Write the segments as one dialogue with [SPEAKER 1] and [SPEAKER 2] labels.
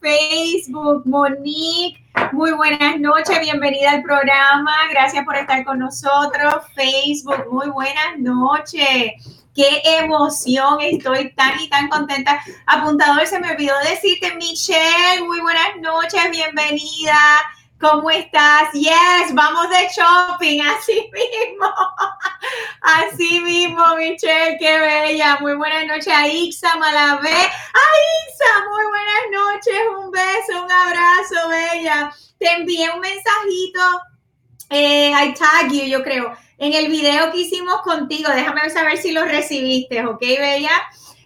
[SPEAKER 1] Facebook, Monique. Muy buenas noches, bienvenida al programa. Gracias por estar con nosotros. Facebook, muy buenas noches. Qué emoción, estoy tan y tan contenta. Apuntador, se me olvidó decirte, Michelle, muy buenas noches, bienvenida. ¿Cómo estás? Yes, vamos de shopping, así mismo. Así mismo, Michelle, qué bella. Muy buenas noches a Ixa Malavé. ¡Ay, Ixa! Muy buenas noches, un beso, un abrazo, bella. Te envié un mensajito. Eh, I tag you, yo creo en el video que hicimos contigo. Déjame saber si lo recibiste, ¿ok, Bella?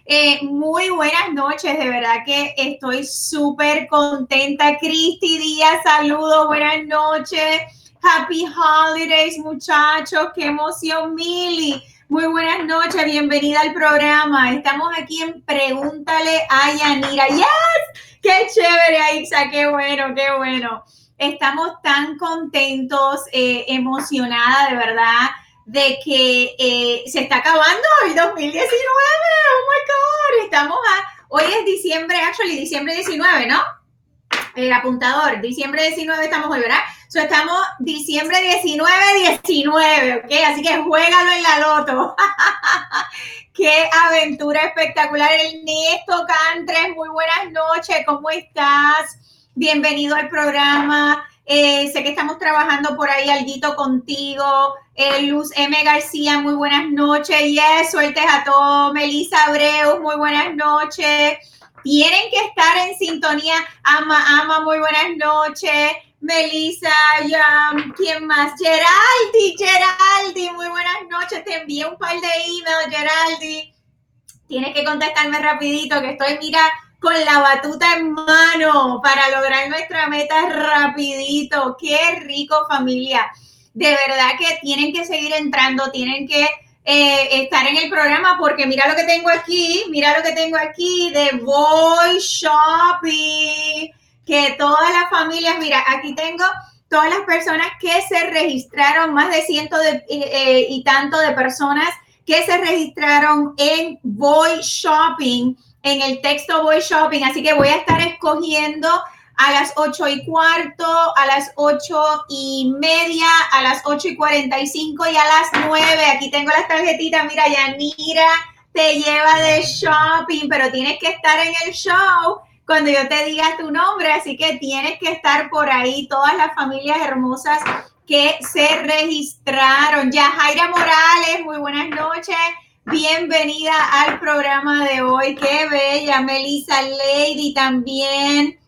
[SPEAKER 1] Eh, muy buenas noches, de verdad que estoy súper contenta. Cristi Díaz, saludos, buenas noches. Happy Holidays, muchachos, qué emoción, Mili. Muy buenas noches, bienvenida al programa. Estamos aquí en Pregúntale a Yanira. ¡Yes! ¡Qué chévere, Aixa! ¡Qué bueno, qué bueno! Estamos tan contentos, eh, emocionada de verdad de que eh, se está acabando el 2019. Oh my God, estamos hoy es diciembre, actually, diciembre 19, ¿no? El apuntador, diciembre 19 estamos hoy, ¿verdad? So, estamos diciembre 19, 19, ¿ok? Así que juégalo en la loto. Qué aventura espectacular. Ernesto Cantres, muy buenas noches, ¿cómo estás? bienvenido al programa. Eh, sé que estamos trabajando por ahí alguito contigo. Eh, Luz M. García, muy buenas noches. Yes, suertes a todos. Melissa Abreu, muy buenas noches. Tienen que estar en sintonía. Ama, ama, muy buenas noches. Melissa, Yam, ¿quién más? Geraldi, Geraldi, muy buenas noches. Te envié un par de emails, Geraldi. Tienes que contestarme rapidito, que estoy, mira, con la batuta en mano para lograr nuestra meta rapidito. Qué rico familia. De verdad que tienen que seguir entrando, tienen que eh, estar en el programa porque mira lo que tengo aquí, mira lo que tengo aquí de Boy Shopping, que todas las familias, mira, aquí tengo todas las personas que se registraron, más de ciento eh, eh, y tanto de personas que se registraron en Boy Shopping en el texto Voy Shopping, así que voy a estar escogiendo a las 8 y cuarto, a las 8 y media, a las 8 y 45 y a las 9. Aquí tengo las tarjetitas, mira, Yanira te lleva de shopping, pero tienes que estar en el show cuando yo te diga tu nombre, así que tienes que estar por ahí, todas las familias hermosas que se registraron. Ya, Jaira Morales, muy buenas noches. Bienvenida al programa de hoy. Qué bella, Melissa Lady también.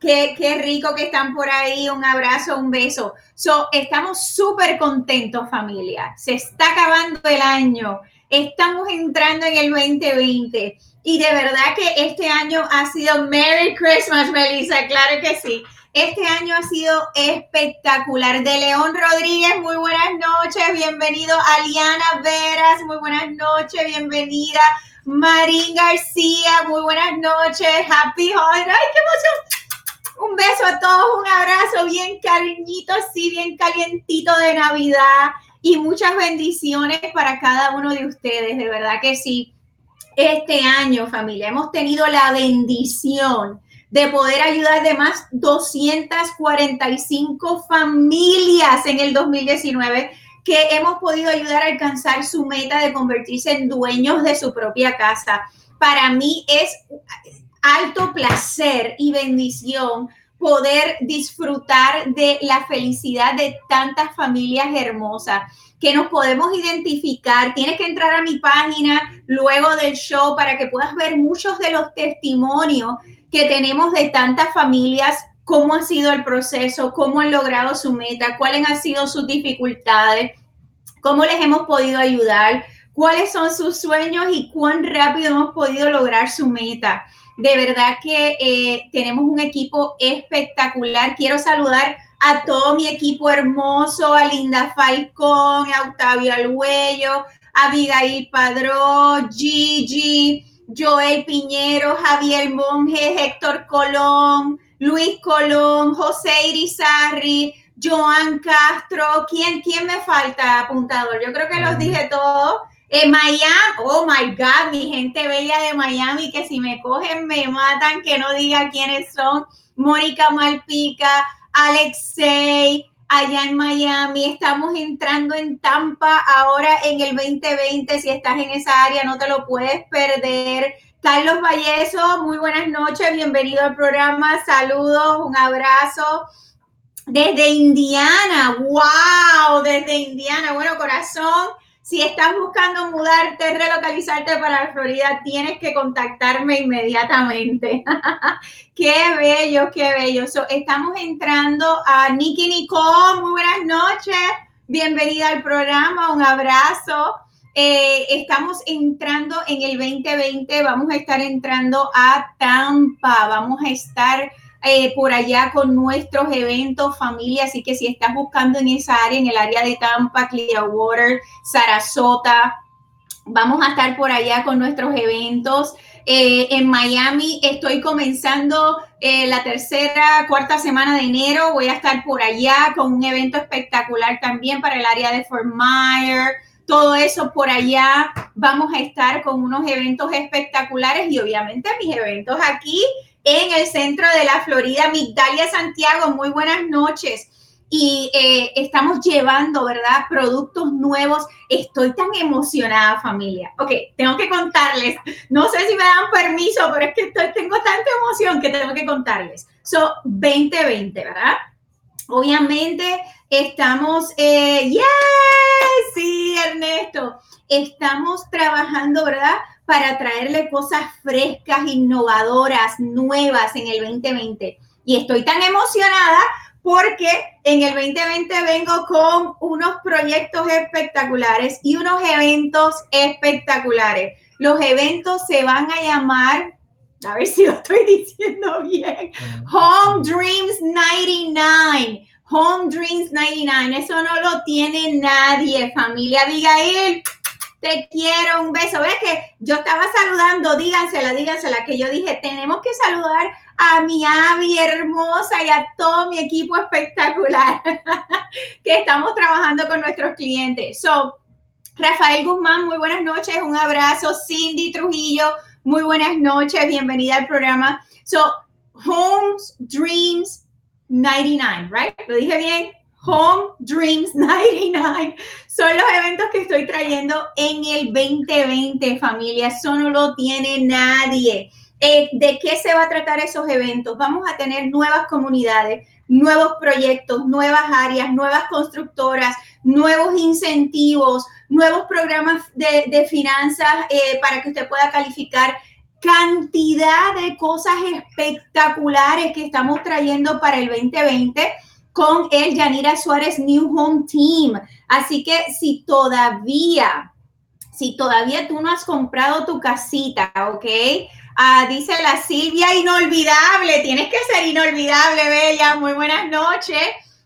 [SPEAKER 1] Qué, qué, rico que están por ahí. Un abrazo, un beso. So, estamos súper contentos, familia. Se está acabando el año. Estamos entrando en el 2020. Y de verdad que este año ha sido Merry Christmas, Melissa. Claro que sí. Este año ha sido espectacular. De León Rodríguez, muy buenas noches. Bienvenido. Aliana Veras, muy buenas noches. Bienvenida. Marín García, muy buenas noches. Happy Holiday. ¡Ay, qué emoción! Un beso a todos, un abrazo bien cariñito, sí, bien calientito de Navidad y muchas bendiciones para cada uno de ustedes, de verdad que sí. Este año, familia, hemos tenido la bendición de poder ayudar de más 245 familias en el 2019 que hemos podido ayudar a alcanzar su meta de convertirse en dueños de su propia casa. Para mí es alto placer y bendición poder disfrutar de la felicidad de tantas familias hermosas que nos podemos identificar. Tienes que entrar a mi página luego del show para que puedas ver muchos de los testimonios que tenemos de tantas familias, cómo ha sido el proceso, cómo han logrado su meta, cuáles han sido sus dificultades, cómo les hemos podido ayudar, cuáles son sus sueños y cuán rápido hemos podido lograr su meta. De verdad que eh, tenemos un equipo espectacular. Quiero saludar a todo mi equipo hermoso, a Linda Falcón, a Octavio Alguello, a Abigail Padrón, Gigi, Joel Piñero, Javier Monge, Héctor Colón, Luis Colón, José Irizarri, Joan Castro. ¿Quién, quién me falta, apuntador? Yo creo que los dije todos. En Miami, oh my God, mi gente bella de Miami, que si me cogen me matan, que no diga quiénes son. Mónica Malpica, Alexei, allá en Miami. Estamos entrando en Tampa ahora en el 2020. Si estás en esa área, no te lo puedes perder. Carlos Valleso, muy buenas noches, bienvenido al programa. Saludos, un abrazo. Desde Indiana, wow, desde Indiana. Bueno, corazón, si estás buscando mudarte, relocalizarte para Florida, tienes que contactarme inmediatamente. qué bello, qué bello. estamos entrando a Nikki Nicole. Muy buenas noches. Bienvenida al programa. Un abrazo. Eh, estamos entrando en el 2020. Vamos a estar entrando a Tampa. Vamos a estar eh, por allá con nuestros eventos, familia. Así que si estás buscando en esa área, en el área de Tampa, Clearwater, Sarasota, vamos a estar por allá con nuestros eventos. Eh, en Miami estoy comenzando la tercera, cuarta semana de enero. Voy a estar por allá con un evento espectacular también para el área de Fort Myers. Todo eso por allá. Vamos a estar con unos eventos espectaculares y obviamente mis eventos aquí en el centro de la Florida, Migdalia Santiago. Muy buenas noches. Y eh, estamos llevando, ¿verdad? Productos nuevos. Estoy tan emocionada, familia. Ok, tengo que contarles. No sé si me dan permiso, pero es que estoy, tengo tanta emoción que tengo que contarles. So, 2020, ¿verdad? Obviamente estamos, eh, yes, sí, Ernesto, estamos trabajando, ¿verdad? para traerle cosas frescas, innovadoras, nuevas en el 2020. Y estoy tan emocionada porque en el 2020 vengo con unos proyectos espectaculares y unos eventos espectaculares. Los eventos se van a llamar, a ver si lo estoy diciendo bien, Home Dreams 99. Home Dreams 99, eso no lo tiene nadie, familia Abigail te quiero, un beso. Ves que yo estaba saludando, dígansela, dígansela, que yo dije, tenemos que saludar a mi Abby hermosa y a todo mi equipo espectacular que estamos trabajando con nuestros clientes. So, Rafael Guzmán, muy buenas noches, un abrazo. Cindy Trujillo, muy buenas noches, bienvenida al programa. So, Homes Dreams 99, right? ¿Lo dije bien? Home Dreams 99 son los eventos que estoy trayendo en el 2020, familia. Eso no lo tiene nadie. Eh, ¿De qué se va a tratar esos eventos? Vamos a tener nuevas comunidades, nuevos proyectos, nuevas áreas, nuevas constructoras, nuevos incentivos, nuevos programas de, finanzas eh, para que usted pueda calificar cantidad de cosas espectaculares que estamos trayendo para el 2020 con el Yanira Suárez New Home Team. Así que si todavía, si todavía tú no has comprado tu casita, ¿ok? Ah, dice la Silvia, inolvidable, tienes que ser inolvidable, Bella. Muy buenas noches.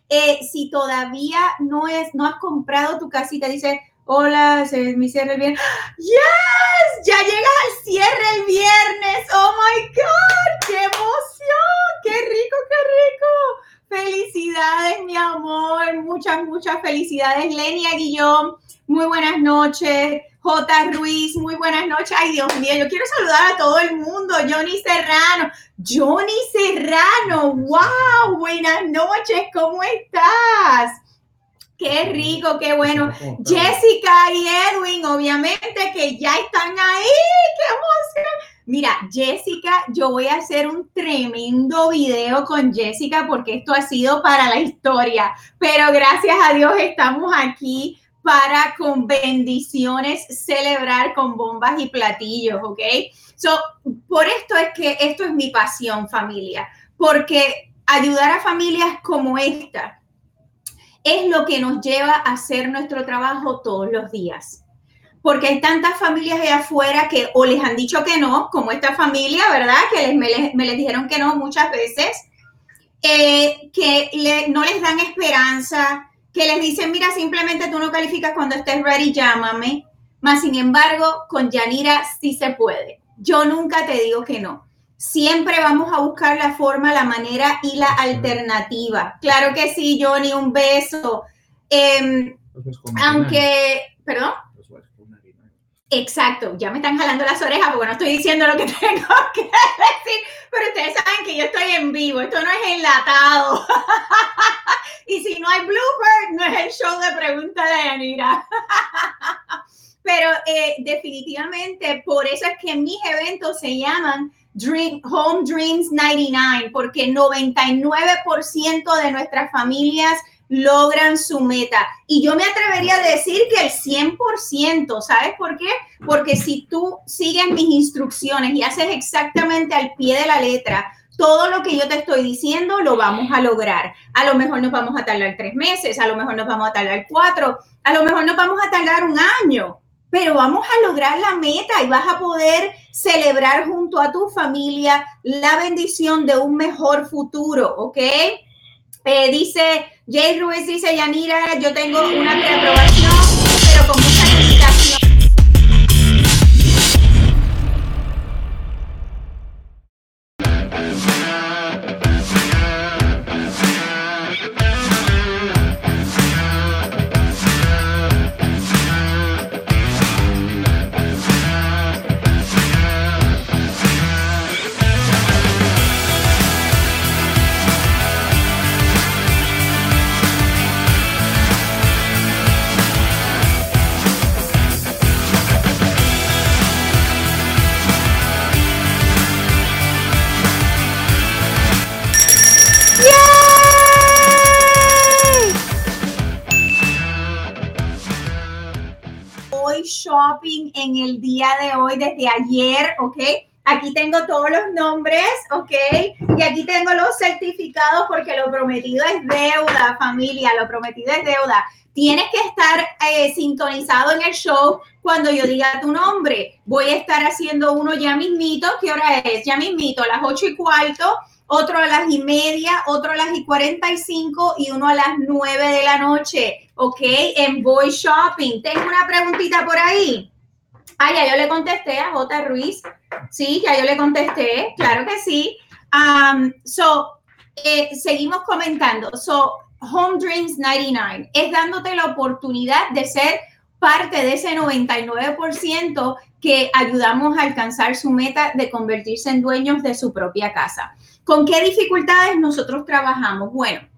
[SPEAKER 1] Eh, si todavía no, es, no has comprado tu casita, dice, hola, mi cierre el viernes. ¡Yes! Ya llegas al cierre el viernes. ¡Oh, my God! ¡Qué emoción! ¡Qué rico, qué rico! Felicidades, mi amor. Muchas, muchas felicidades. Lenia Guillón, muy buenas noches. J. Ruiz, muy buenas noches. Ay, Dios mío, yo quiero saludar a todo el mundo. Johnny Serrano. Johnny Serrano, wow, buenas noches, ¿cómo estás? Qué rico, qué bueno. Jessica y Edwin, obviamente que ya están ahí. ¡Qué emoción! Mira, Jessica, yo voy a hacer un tremendo video con Jessica porque esto ha sido para la historia, pero gracias a Dios estamos aquí para con bendiciones celebrar con bombas y platillos, ¿ok? So, por esto es que esto es mi pasión, familia, porque ayudar a familias como esta es lo que nos lleva a hacer nuestro trabajo todos los días porque hay tantas familias allá afuera que o les han dicho que no, como esta familia, ¿verdad? Que les, me, les, dijeron que no muchas veces, eh, que no les dan esperanza, que les dicen, mira, simplemente tú no calificas cuando estés ready, llámame. Más sin embargo, con Yanira sí se puede. Yo nunca te digo que no. Siempre vamos a buscar la forma, la manera y la alternativa. Claro que sí, Johnny, un beso. Em, aunque, perdón. Exacto, ya me están jalando las orejas porque no estoy diciendo lo que tengo que decir, pero ustedes saben que yo estoy en vivo, esto no es enlatado. y si no hay blooper, no es el show de pregunta de Yanira. pero eh, definitivamente por eso es que mis eventos se llaman Dream, Home Dreams 99, porque 99% de nuestras familias logran su meta. Y yo me atrevería a decir que el 100%, ¿sabes por qué? Porque si tú sigues mis instrucciones y haces exactamente al pie de la letra, todo lo que yo te estoy diciendo lo vamos a lograr. A lo mejor nos vamos a tardar tres meses, a lo mejor nos vamos a tardar cuatro, a lo mejor nos vamos a tardar un año, pero vamos a lograr la meta y vas a poder celebrar junto a tu familia la bendición de un mejor futuro, ¿ok? Eh, dice Jay Ruiz, dice Yanira, yo tengo una preaprobación, shopping en el día de hoy, desde ayer, ¿ok? Aquí tengo todos los nombres, ¿ok? Y aquí tengo los certificados porque lo prometido es deuda, familia, lo prometido es deuda. Tienes que estar eh, sintonizado en el show cuando yo diga tu nombre. Voy a estar haciendo uno ya mismito. ¿Qué hora es? Ya mismito, a las ocho y cuarto otro a las y media, otro a las y 45 y uno a las 9 de la noche, ¿ok? En Boy Shopping. Tengo una preguntita por ahí. Ah, ya yo le contesté a J. Ruiz. Sí, ya yo le contesté, claro que sí. Um, so, eh, seguimos comentando. So, Home Dreams 99 es dándote la oportunidad de ser parte de ese 99% que ayudamos a alcanzar su meta de convertirse en dueños de su propia casa. ¿Con qué dificultades nosotros trabajamos? Bueno,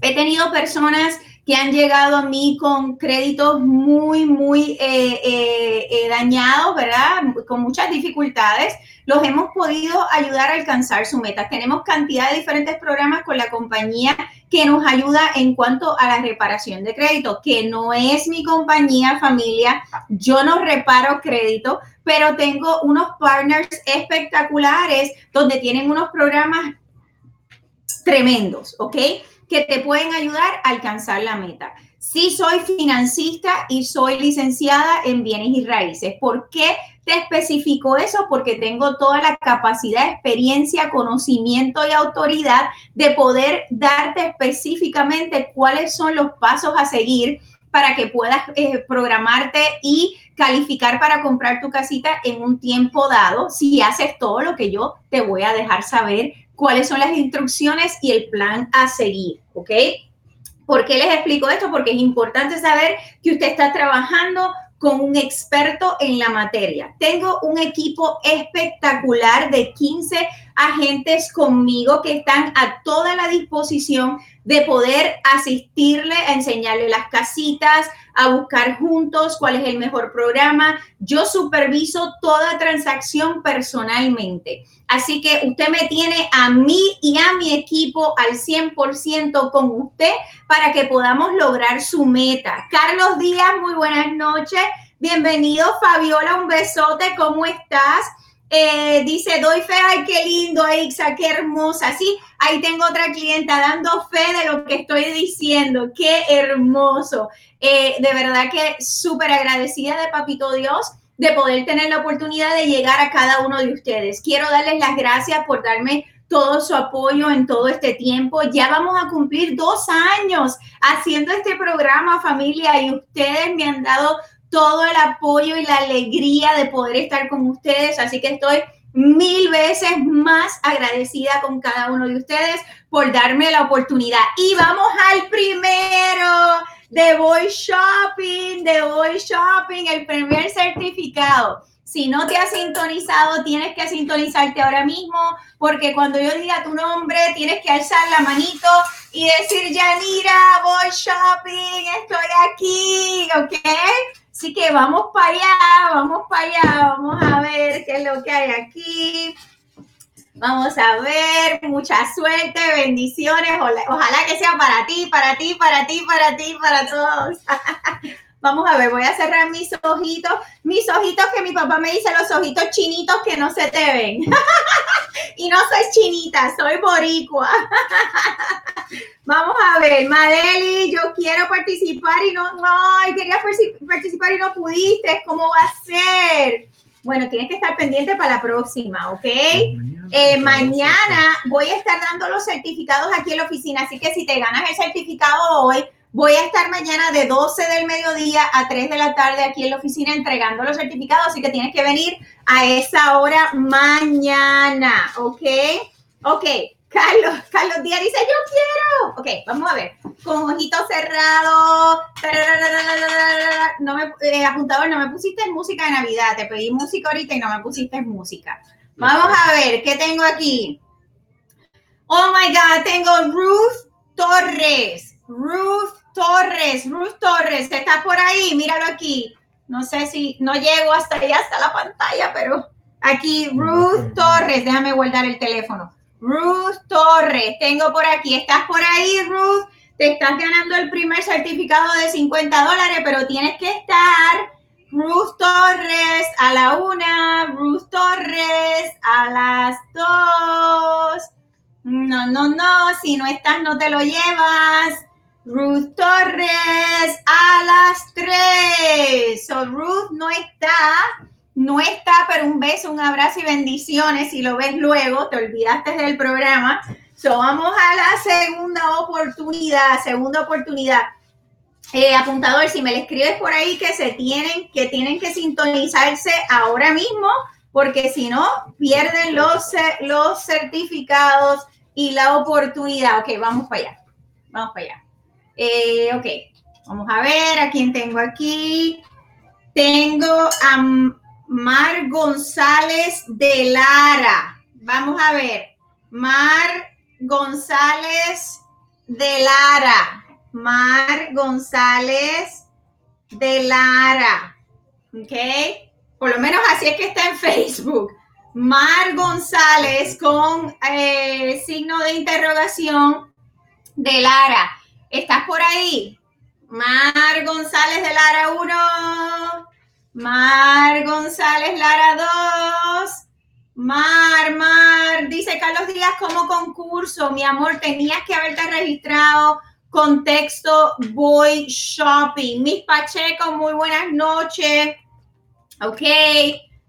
[SPEAKER 1] he tenido personas que han llegado a mí con créditos muy, muy eh, eh, eh, dañados, ¿verdad? Con muchas dificultades. Los hemos podido ayudar a alcanzar su meta. Tenemos cantidad de diferentes programas con la compañía que nos ayuda en cuanto a la reparación de crédito, que no es mi compañía familia. Yo no reparo crédito, pero tengo unos partners espectaculares donde tienen unos programas tremendos, ¿ok? Que te pueden ayudar a alcanzar la meta. Sí soy financista y soy licenciada en bienes y raíces. ¿Por qué te especifico eso? Porque tengo toda la capacidad, experiencia, conocimiento y autoridad de poder darte específicamente cuáles son los pasos a seguir para que puedas eh, programarte y calificar para comprar tu casita en un tiempo dado, si haces todo lo que yo te voy a dejar saber, cuáles son las instrucciones y el plan a seguir, ¿ok? ¿Por qué les explico esto? Porque es importante saber que usted está trabajando con un experto en la materia. Tengo un equipo espectacular de 15 agentes conmigo que están a toda la disposición de poder asistirle, a enseñarle las casitas, a buscar juntos cuál es el mejor programa. Yo superviso toda transacción personalmente. Así que usted me tiene a mí y a mi equipo al 100% con usted para que podamos lograr su meta. Carlos Díaz, muy buenas noches. Bienvenido, Fabiola, un besote, ¿cómo estás? Eh, dice, doy fe, ay, qué lindo, Aixa, qué hermosa. Sí, ahí tengo otra clienta dando fe de lo que estoy diciendo. Qué hermoso. Eh, de verdad que súper agradecida de Papito Dios de poder tener la oportunidad de llegar a cada uno de ustedes. Quiero darles las gracias por darme todo su apoyo en todo este tiempo. Ya vamos a cumplir dos años haciendo este programa, familia, y ustedes me han dado todo el apoyo y la alegría de poder estar con ustedes. Así que estoy mil veces más agradecida con cada uno de ustedes por darme la oportunidad. Y vamos al primero de Voice Shopping, de Voice Shopping, el primer certificado. Si no te has sintonizado, tienes que sintonizarte ahora mismo, porque cuando yo diga tu nombre, tienes que alzar la manito y decir, Yanira, voy shopping, estoy aquí, ¿ok? Así que vamos para allá, vamos para allá, vamos a ver qué es lo que hay aquí. Vamos a ver, mucha suerte, bendiciones. Ojalá que sea para ti, para ti, para ti, para ti, para todos. Vamos a ver, voy a cerrar mis ojitos, mis ojitos que mi papá me dice, los ojitos chinitos que no se te ven. y no soy chinita, soy boricua. Vamos a ver, Madeli, yo quiero participar y no, no, quería participar y no pudiste, ¿cómo va a ser? Bueno, tienes que estar pendiente para la próxima, ¿ok? Eh, mañana voy a estar dando los certificados aquí en la oficina, así que si te ganas el certificado hoy, Voy a estar mañana de 12 del mediodía a 3 de la tarde aquí en la oficina entregando los certificados, así que tienes que venir a esa hora mañana, ¿ok? Ok, Carlos, Carlos Díaz dice, yo quiero. Ok, vamos a ver. Con ojitos cerrados. No me, eh, apuntador, no me pusiste música de Navidad. Te pedí música ahorita y no me pusiste música. Vamos a ver, ¿qué tengo aquí? Oh my God, tengo Ruth Torres. Ruth Torres, Ruth Torres, está por ahí, míralo aquí. No sé si no llego hasta allá, hasta la pantalla, pero aquí Ruth Torres, déjame guardar el teléfono. Ruth Torres, tengo por aquí, estás por ahí, Ruth. Te estás ganando el primer certificado de 50 dólares, pero tienes que estar Ruth Torres a la una, Ruth Torres a las dos. No, no, no, si no estás, no te lo llevas. Ruth Torres a las tres. So Ruth no está, no está, pero un beso, un abrazo y bendiciones. Si lo ves luego, te olvidaste del programa. So vamos a la segunda oportunidad, segunda oportunidad. Eh, apuntador, si me le escribes por ahí que se tienen, que tienen que sintonizarse ahora mismo, porque si no, pierden los, los certificados y la oportunidad. Ok, vamos para allá. Vamos para allá. Eh, ok, vamos a ver a quién tengo aquí. Tengo a Mar González de Lara. Vamos a ver. Mar González de Lara. Mar González de Lara. ¿Ok? Por lo menos así es que está en Facebook. Mar González con eh, signo de interrogación de Lara. ¿Estás por ahí? Mar González de Lara 1. Mar González Lara 2. Mar, Mar, dice Carlos Díaz como concurso, mi amor, tenías que haberte registrado. Contexto, voy shopping. Mis Pacheco, muy buenas noches. Ok,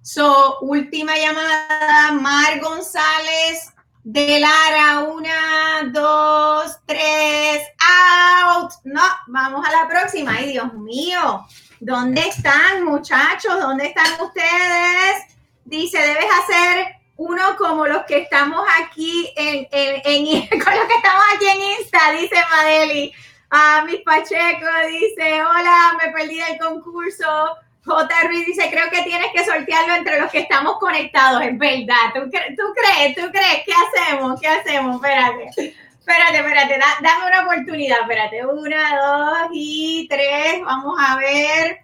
[SPEAKER 1] so, última llamada, Mar González de Lara, una, dos, tres, out. No, vamos a la próxima. Ay, Dios mío, ¿dónde están muchachos? ¿Dónde están ustedes? Dice, debes hacer uno como los que estamos aquí en, en, con los que estamos aquí en Insta, dice Madeli. Ah, mis Pacheco dice, hola, me perdí del concurso J. Ruiz dice, creo que tienes que sortearlo entre los que estamos conectados, es verdad. ¿Tú, crees? ¿Tú crees? ¿Qué hacemos? ¿Qué hacemos? Espérate. Espérate, espérate, dame una oportunidad, espérate. Una, dos y tres. Vamos a ver.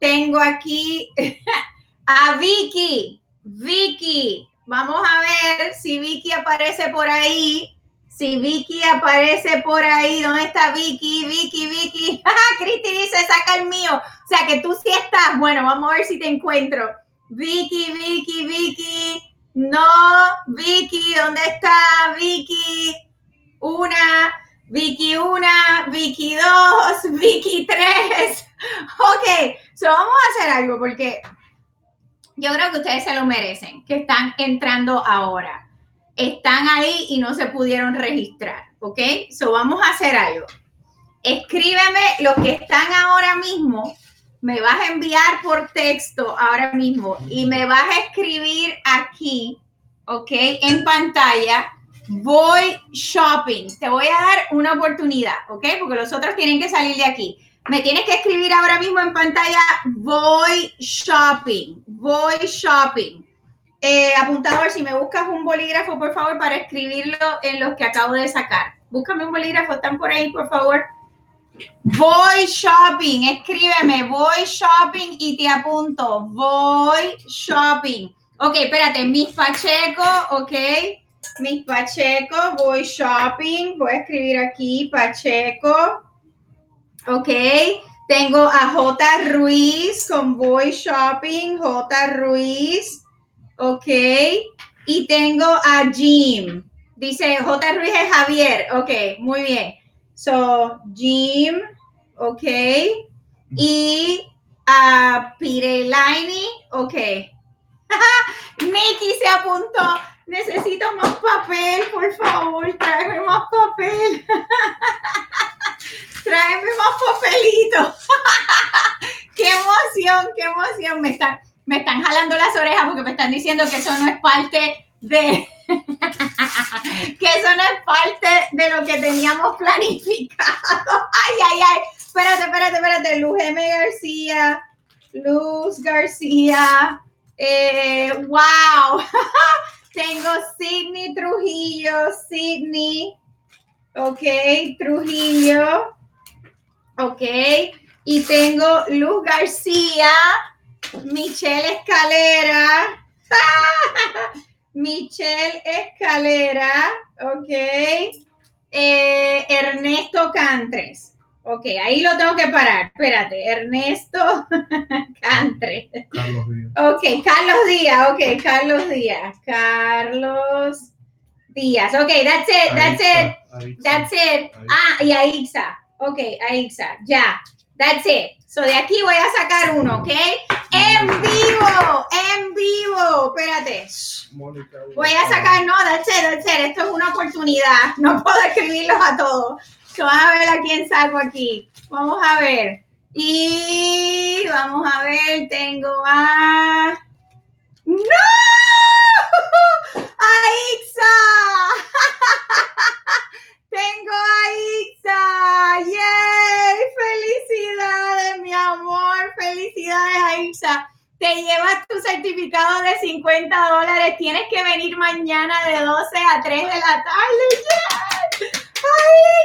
[SPEAKER 1] Tengo aquí a Vicky. Vicky. Vamos a ver si Vicky aparece por ahí. Si Vicky aparece por ahí, ¿dónde está Vicky? Vicky, Vicky. Cristi dice, saca el mío. O sea que tú sí estás. Bueno, vamos a ver si te encuentro. Vicky, Vicky, Vicky. No, Vicky, ¿dónde está Vicky? Una, Vicky una, Vicky dos, Vicky tres. Ok, so vamos a hacer algo porque yo creo que ustedes se lo merecen, que están entrando ahora están ahí y no se pudieron registrar, ¿ok? So vamos a hacer algo. Escríbeme los que están ahora mismo, me vas a enviar por texto ahora mismo y me vas a escribir aquí ¿ok? En pantalla, voy shopping. Te voy a dar una oportunidad, ¿ok? Porque los otros tienen que salir de aquí. Me tienes que escribir ahora mismo en pantalla, voy shopping, voy shopping. Eh, apuntador, si me buscas un bolígrafo, por favor, para escribirlo en los que acabo de sacar. Búscame un bolígrafo, están por ahí, por favor. Voy shopping, escríbeme, voy shopping y te apunto, voy shopping. Ok, espérate, Miss Pacheco, ok. Miss Pacheco, voy shopping, voy a escribir aquí Pacheco. Ok, tengo a J. Ruiz con voy shopping, J. Ruiz. Ok, y tengo a Jim. Dice J. Ruiz es Javier. Ok, muy bien. So, Jim, ok. Y a Pirelaini, ok. Nikki se apuntó. Necesito más papel, por favor, tráeme más papel. tráeme más papelito. qué emoción, qué emoción. Me están, me están jalando las orejas porque me están diciendo que eso no es parte de que eso no es parte de lo que teníamos planificado. Ay, ay, ay. Espérate, espérate, espérate. Luz M. García. Luz García. Eh, wow. Tengo Sidney Trujillo. Sidney. Ok. Trujillo. Ok. Y tengo Luz García. Michelle Escalera. Michelle Escalera, ok. Eh, Ernesto Cantres. Ok, ahí lo tengo que parar. Espérate, Ernesto Cantres. Carlos Díaz. Ok, Carlos Díaz, ok, Carlos Díaz. Carlos Díaz. Ok, that's it, that's it. That's it. Ah, y Aixa. Ok, Aixa, ya. That's it. So de aquí voy a sacar uno, ¿ok? En vivo, en vivo. Espérate. Voy a sacar, no, that's it, that's it. Esto es una oportunidad. No puedo escribirlos a todos. So, vamos a ver a quién saco aquí. Vamos a ver. Y vamos a ver, tengo a... ¡No! ¡A Ixa! Tengo a Ixa. ¡Yay! ¡Felicidades, mi amor! ¡Felicidades a! Te llevas tu certificado de 50 dólares. Tienes que venir mañana de 12 a 3 de la tarde. ¡Yay!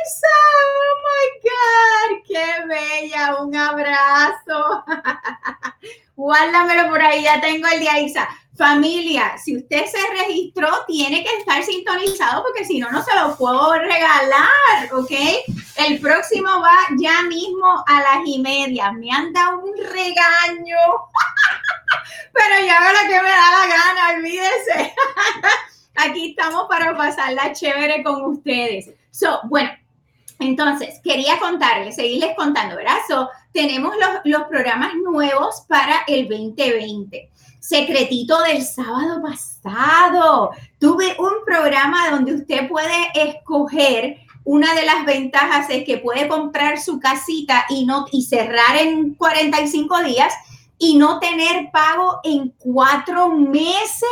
[SPEAKER 1] ¡Ixa! ¡Oh, my God! ¡Qué bella! Un abrazo. Guárdamelo por ahí. Ya tengo el de Ixa. Familia, si usted se registró, tiene que estar sintonizado porque si no, no se lo puedo regalar, ¿ok? El próximo va ya mismo a las y media. Me han dado un regaño, pero ya lo que me da la gana, olvídese. Aquí estamos para pasarla chévere con ustedes. So, bueno, entonces, quería contarles, seguirles contando, ¿verdad? So, tenemos los, los programas nuevos para el 2020 secretito del sábado pasado. Tuve un programa donde usted puede escoger. Una de las ventajas es que puede comprar su casita y no y cerrar en 45 días y no tener pago en cuatro meses.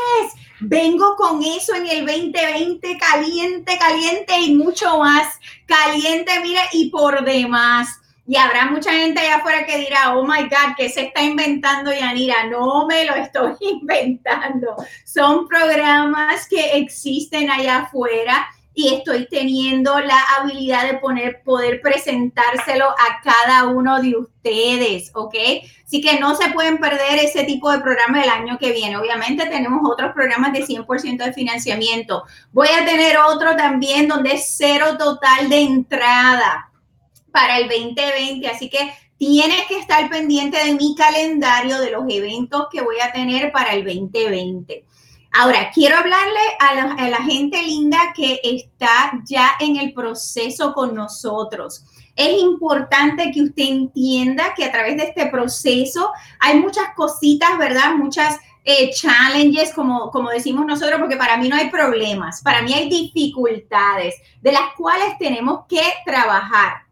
[SPEAKER 1] Vengo con eso en el 2020 caliente, caliente y mucho más caliente, mire, y por demás. Y habrá mucha gente allá afuera que dirá, oh my God, ¿qué se está inventando Yanira? No me lo estoy inventando. Son programas que existen allá afuera y estoy teniendo la habilidad de poner, poder presentárselo a cada uno de ustedes, ¿ok? Así que no se pueden perder ese tipo de programa el año que viene. Obviamente tenemos otros programas de 100% de financiamiento. Voy a tener otro también donde es cero total de entrada para el 2020, así que tienes que estar pendiente de mi calendario de los eventos que voy a tener para el 2020. Ahora, quiero hablarle a la, gente linda que está ya en el proceso con nosotros. Es importante que usted entienda que a través de este proceso hay muchas cositas, ¿verdad? Muchas eh, challenges, como, como decimos nosotros, porque para mí no hay problemas, para mí hay dificultades de las cuales tenemos que trabajar.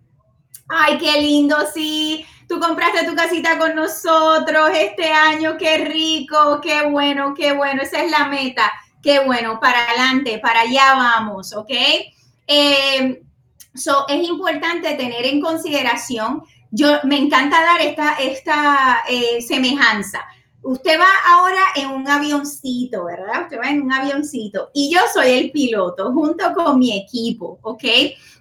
[SPEAKER 1] Ay, qué lindo, sí. Tú compraste tu casita con nosotros este año, qué rico, qué bueno, qué bueno. Esa es la meta, qué bueno, para adelante, para allá vamos, ¿ok? Eh, so, es importante tener en consideración, yo me encanta dar esta, esta eh, semejanza. Usted va ahora en un avioncito, ¿verdad? Usted va en un avioncito y yo soy el piloto junto con mi equipo, ¿ok?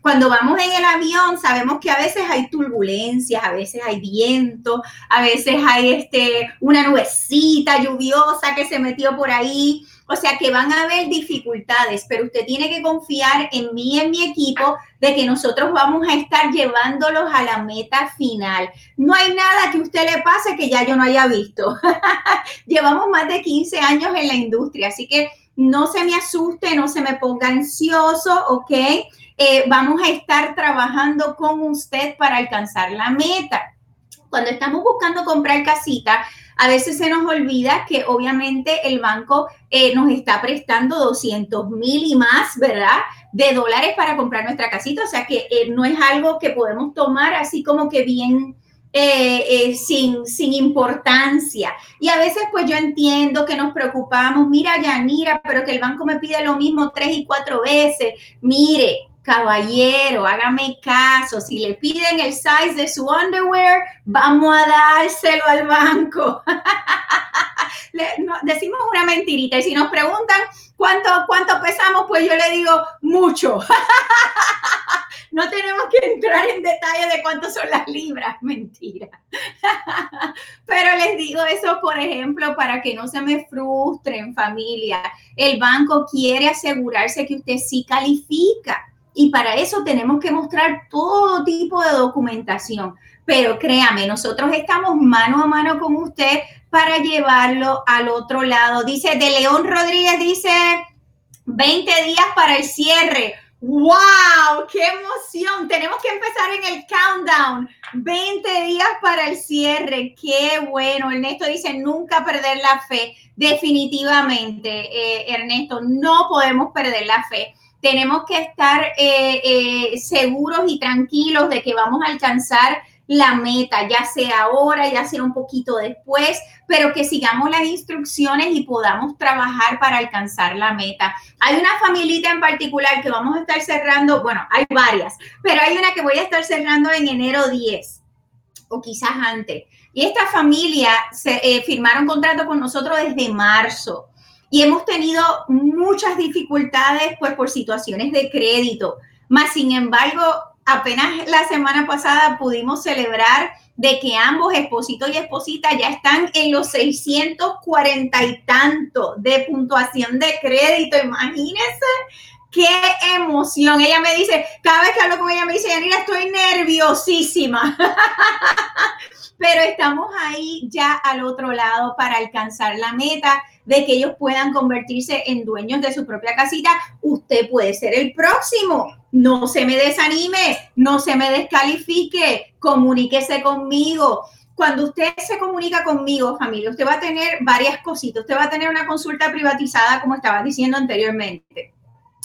[SPEAKER 1] Cuando vamos en el avión sabemos que a veces hay turbulencias, a veces hay viento, a veces hay este, una nubecita lluviosa que se metió por ahí. O sea que van a haber dificultades, pero usted tiene que confiar en mí en mi equipo de que nosotros vamos a estar llevándolos a la meta final. No hay nada que usted le pase que ya yo no haya visto. Llevamos más de 15 años en la industria, así que no se me asuste, no se me ponga ansioso, ¿ok? Eh, vamos a estar trabajando con usted para alcanzar la meta. Cuando estamos buscando comprar casita, a veces se nos olvida que obviamente el banco eh, nos está prestando 200 mil y más, ¿verdad? De dólares para comprar nuestra casita. O sea que eh, no es algo que podemos tomar así como que bien eh, sin, sin importancia. Y a veces pues yo entiendo que nos preocupamos, mira Yanira, pero que el banco me pide lo mismo tres y cuatro veces. Mire, caballero, hágame caso, si le piden el size de su underwear, vamos a dárselo al banco. decimos una mentirita y si nos preguntan cuánto, cuánto pesamos, pues yo le digo mucho. no tenemos que entrar en detalle de cuánto son las libras, mentira. Pero les digo eso, por ejemplo, para que no se me frustren familia. El banco quiere asegurarse que usted sí califica y para eso tenemos que mostrar todo tipo de documentación. Pero créame, nosotros estamos mano a mano con usted para llevarlo al otro lado. Dice de León Rodríguez, dice 20 días para el cierre. ¡Wow! ¡Qué emoción! Tenemos que empezar en el countdown. 20 días para el cierre. ¡Qué bueno! Ernesto dice, nunca perder la fe. Definitivamente, eh, Ernesto, no podemos perder la fe tenemos que estar eh, eh, seguros y tranquilos de que vamos a alcanzar la meta, ya sea ahora, ya sea un poquito después, pero que sigamos las instrucciones y podamos trabajar para alcanzar la meta. Hay una familita en particular que vamos a estar cerrando, bueno, hay varias, pero hay una que voy a estar cerrando en enero 10 o quizás antes. Y esta familia se, eh, firmaron contrato con nosotros desde marzo y hemos tenido muchas dificultades pues por situaciones de crédito. Más sin embargo, apenas la semana pasada pudimos celebrar de que ambos, esposito y esposita, ya están en los 640 y tanto de puntuación de crédito. Imagínense qué emoción. Ella me dice, cada vez que hablo con ella me dice, Yanira, estoy nerviosísima. Pero estamos ahí ya al otro lado para alcanzar la meta de que ellos puedan convertirse en dueños de su propia casita, usted puede ser el próximo. No se me desanime, no se me descalifique, comuníquese conmigo. Cuando usted se comunica conmigo, familia, usted va a tener varias cositas. Usted va a tener una consulta privatizada, como estaba diciendo anteriormente.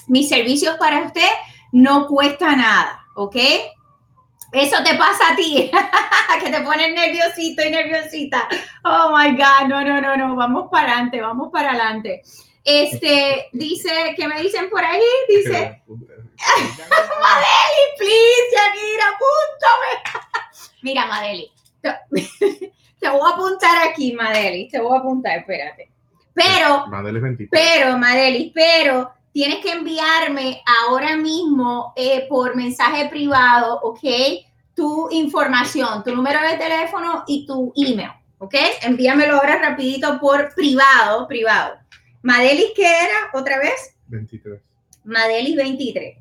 [SPEAKER 1] Mis servicios para usted no cuesta nada, ¿ok? Eso te pasa a ti, que te pones nerviosito y nerviosita. Oh my God, no, no, no, no, vamos para adelante, vamos para adelante. Este, dice, ¿qué me dicen por ahí? Dice, Madeli, please, Yanira, apúntame. Mira, Madeli, te voy a apuntar aquí, Madeli, te voy a apuntar, espérate. Pero, pero, Madeli, pero tienes que enviarme ahora mismo eh, por mensaje privado, ¿ok? Tu información, tu número de teléfono y tu email, ¿ok? Envíamelo ahora rapidito por privado, privado. Madelis, ¿qué era otra vez? 23. Madelis 23.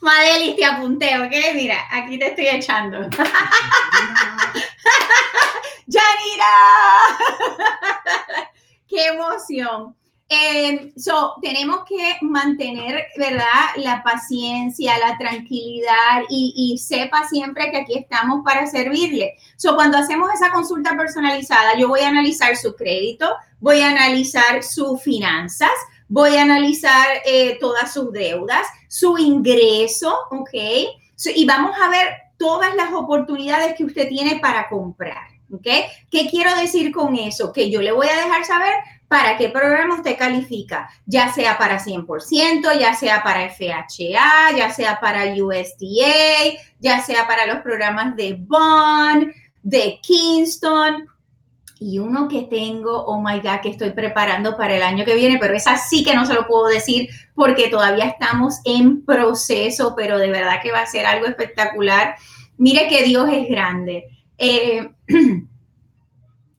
[SPEAKER 1] Madelis, te apunté, ¿ok? Mira, aquí te estoy echando. ¡Yanira! ¡Qué emoción! Eh, so, tenemos que mantener, ¿verdad? La paciencia, la tranquilidad y, sepa siempre que aquí estamos para servirle. So, cuando hacemos esa consulta personalizada, yo voy a analizar su crédito, voy a analizar sus finanzas, voy a analizar eh, todas sus deudas, su ingreso, ¿ok? y vamos a ver todas las oportunidades que usted tiene para comprar. ¿ok? ¿Qué quiero decir con eso? Que yo le voy a dejar saber para qué programa usted califica, ya sea para 100%, ya sea para FHA, ya sea para USDA, ya sea para los programas de Bond, de Kingston. Y uno que tengo, oh my God, que estoy preparando para el año que viene, pero es así que no se lo puedo decir porque todavía estamos en proceso, pero de verdad que va a ser algo espectacular. Mire que Dios es grande. Eh,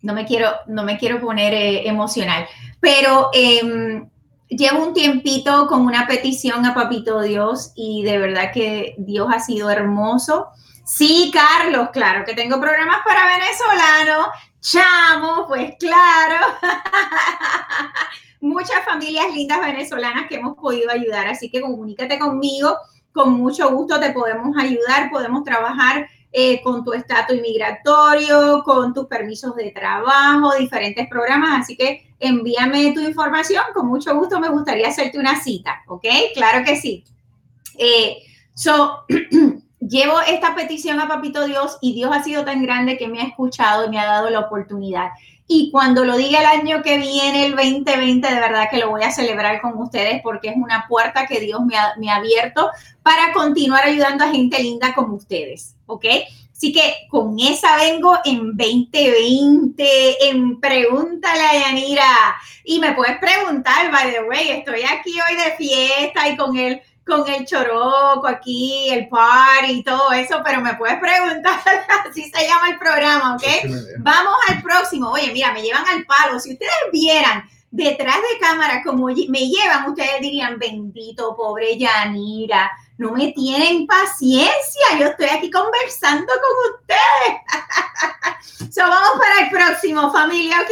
[SPEAKER 1] no me quiero, no me quiero poner eh, emocional, pero em, llevo un tiempito con una petición a Papito Dios y de verdad que Dios ha sido hermoso. Sí, Carlos, claro que tengo programas para venezolanos. Chamo, pues claro. Muchas familias lindas venezolanas que hemos podido ayudar, así que comunícate conmigo. Con mucho gusto te podemos ayudar, podemos trabajar eh, con tu estatus inmigratorio, con tus permisos de trabajo, diferentes programas. Así que envíame tu información. Con mucho gusto me gustaría hacerte una cita, ¿ok? Claro que sí. Eh, so, llevo esta petición a Papito Dios y Dios ha sido tan grande que me ha escuchado y me ha dado la oportunidad. Y cuando lo diga el año que viene, el 2020, de verdad que lo voy a celebrar con ustedes porque es una puerta que Dios me ha, me ha abierto para continuar ayudando a gente linda como ustedes, ¿ok? Así que con esa vengo en 2020, en Pregúntale a Yanira. Y me puedes preguntar, by the way, estoy aquí hoy de fiesta y con el con el choroco aquí, el party y todo eso, pero me puedes preguntar, así se llama el programa, ¿ok? Vamos al próximo. Oye, mira, me llevan al palo. Si ustedes vieran detrás de cámara como me llevan, ustedes dirían, bendito, pobre Yanira, no me tienen paciencia, yo estoy aquí conversando con ustedes. so, vamos para el próximo, familia, ok.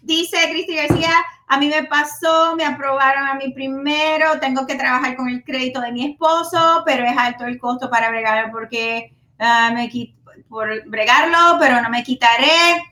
[SPEAKER 1] Dice Cristi García, a mí me pasó, me aprobaron a mí primero, tengo que trabajar con el crédito de mi esposo, pero es alto el costo para bregarlo porque uh, me por bregarlo, pero no me quitaré,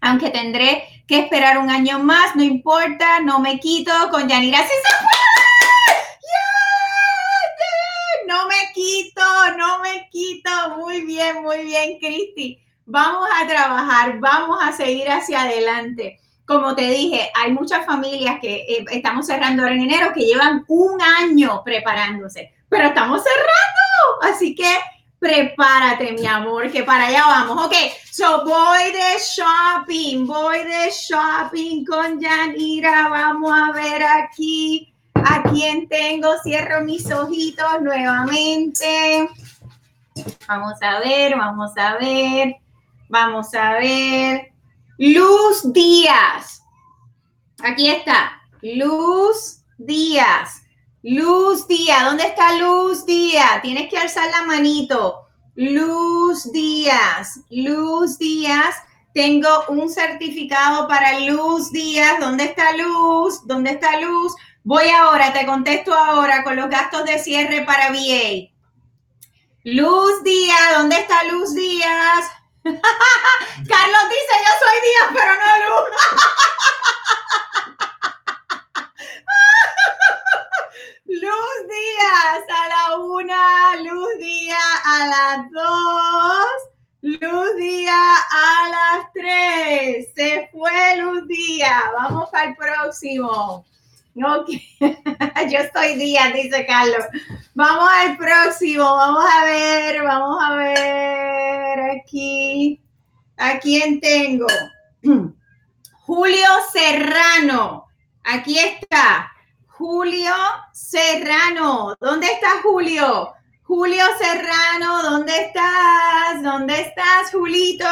[SPEAKER 1] aunque tendré que esperar un año más, no importa, no me quito con Yanira. ¡Sí se puede! ¡Yeah! No me quito, no me quito. Muy bien, muy bien, Cristi. Vamos a trabajar, vamos a seguir hacia adelante como te dije, hay muchas familias que eh, estamos cerrando en enero que llevan un año preparándose, pero estamos cerrando. Así que prepárate, mi amor, que para allá vamos. Ok, so voy de shopping, voy de shopping con Yanira. Vamos a ver aquí a quién tengo. Cierro mis ojitos nuevamente. Vamos a ver, vamos a ver, vamos a ver. Luz Díaz. Aquí está. Luz Díaz. Luz Díaz. ¿Dónde está Luz Díaz? Tienes que alzar la manito. Luz Díaz. Luz Díaz. Tengo un certificado para Luz Díaz. ¿Dónde está Luz? ¿Dónde está Luz? Voy ahora, te contesto ahora con los gastos de cierre para VA. Luz Díaz, ¿dónde está Luz Díaz? Carlos dice, yo soy Díaz, pero no Luz. Luz Díaz a la una, Luz Díaz a las dos, Luz Díaz a las tres. Se fue Luz Díaz. Vamos al próximo. Ok, yo estoy Díaz, dice Carlos. Vamos al próximo, vamos a ver, vamos a ver aquí. ¿A quién tengo? Julio Serrano. Aquí está. Julio Serrano. ¿Dónde está Julio? Julio Serrano, ¿dónde estás? ¿Dónde estás, Julito?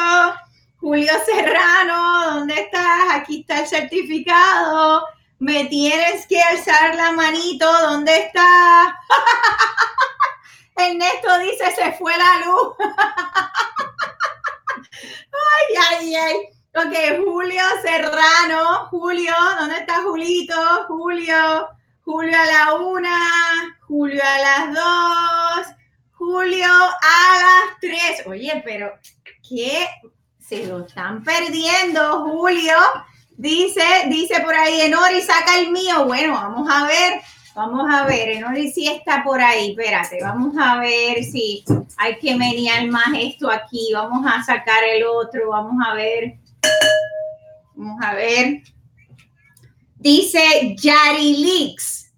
[SPEAKER 1] Julio Serrano, ¿dónde estás? Aquí está el certificado. Me tienes que alzar la manito. ¿Dónde está? Ernesto dice, se fue la luz. ay, ay, ay. Ok, Julio Serrano. Julio, ¿dónde está Julito? Julio. Julio a la una. Julio a las dos. Julio a las tres. Oye, pero ¿qué? Se lo están perdiendo, Julio. Dice, dice por ahí, Enori, saca el mío. Bueno, vamos a ver, vamos a ver. Enori sí está por ahí. Espérate, vamos a ver si hay que menear más esto aquí. Vamos a sacar el otro. Vamos a ver. Vamos a ver. Dice Yarilix.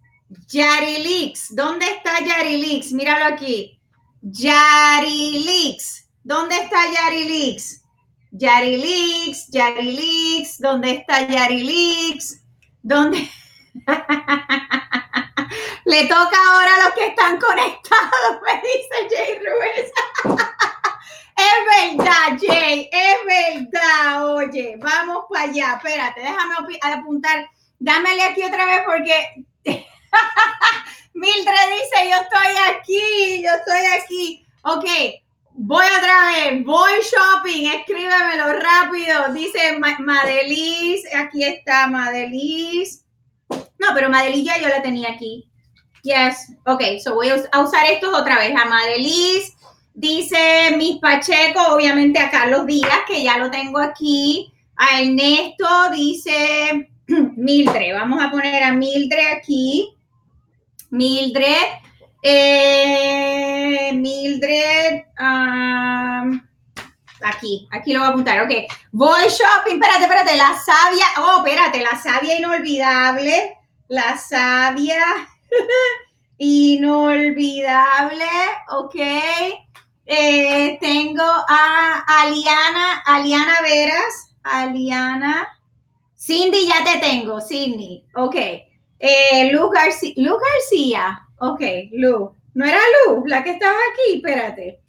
[SPEAKER 1] Yarilix. ¿Dónde está Yarilix? Míralo aquí. Yarilix. ¿Dónde está Yarilix? Yarilix, Yarilix. ¿Dónde está Yarilix? ¿Dónde? Le toca ahora a los que están conectados, me dice Jay Ruiz. es verdad, Jay, es verdad. Oye, vamos para allá. Espérate, déjame apuntar. Dámele aquí otra vez porque Mildred dice, yo estoy aquí, yo estoy aquí. Ok, voy otra vez, voy shopping, escríbemelo rápido. Dice Madelis, aquí está Madelis. No, pero Madelis ya yo la tenía aquí. Yes, ok, so voy a usar estos otra vez. A Madelis, dice Miss Pacheco, obviamente a Carlos Díaz, que ya lo tengo aquí. A Ernesto, dice Mildred. Vamos a poner a Mildred aquí. Mildred. Eh, Mildred. aquí, aquí lo voy a apuntar. Ok. Voy shopping. Espérate, espérate. La sabia. Oh, espérate. La sabia inolvidable. La sabia inolvidable. Ok. Eh, tengo a Aliana, Aliana Veras. Aliana. Cindy, ya te tengo, Cindy. Ok. Eh, Luz, García, Luz García. Ok, Luz. ¿No era Luz la que estaba aquí? Espérate.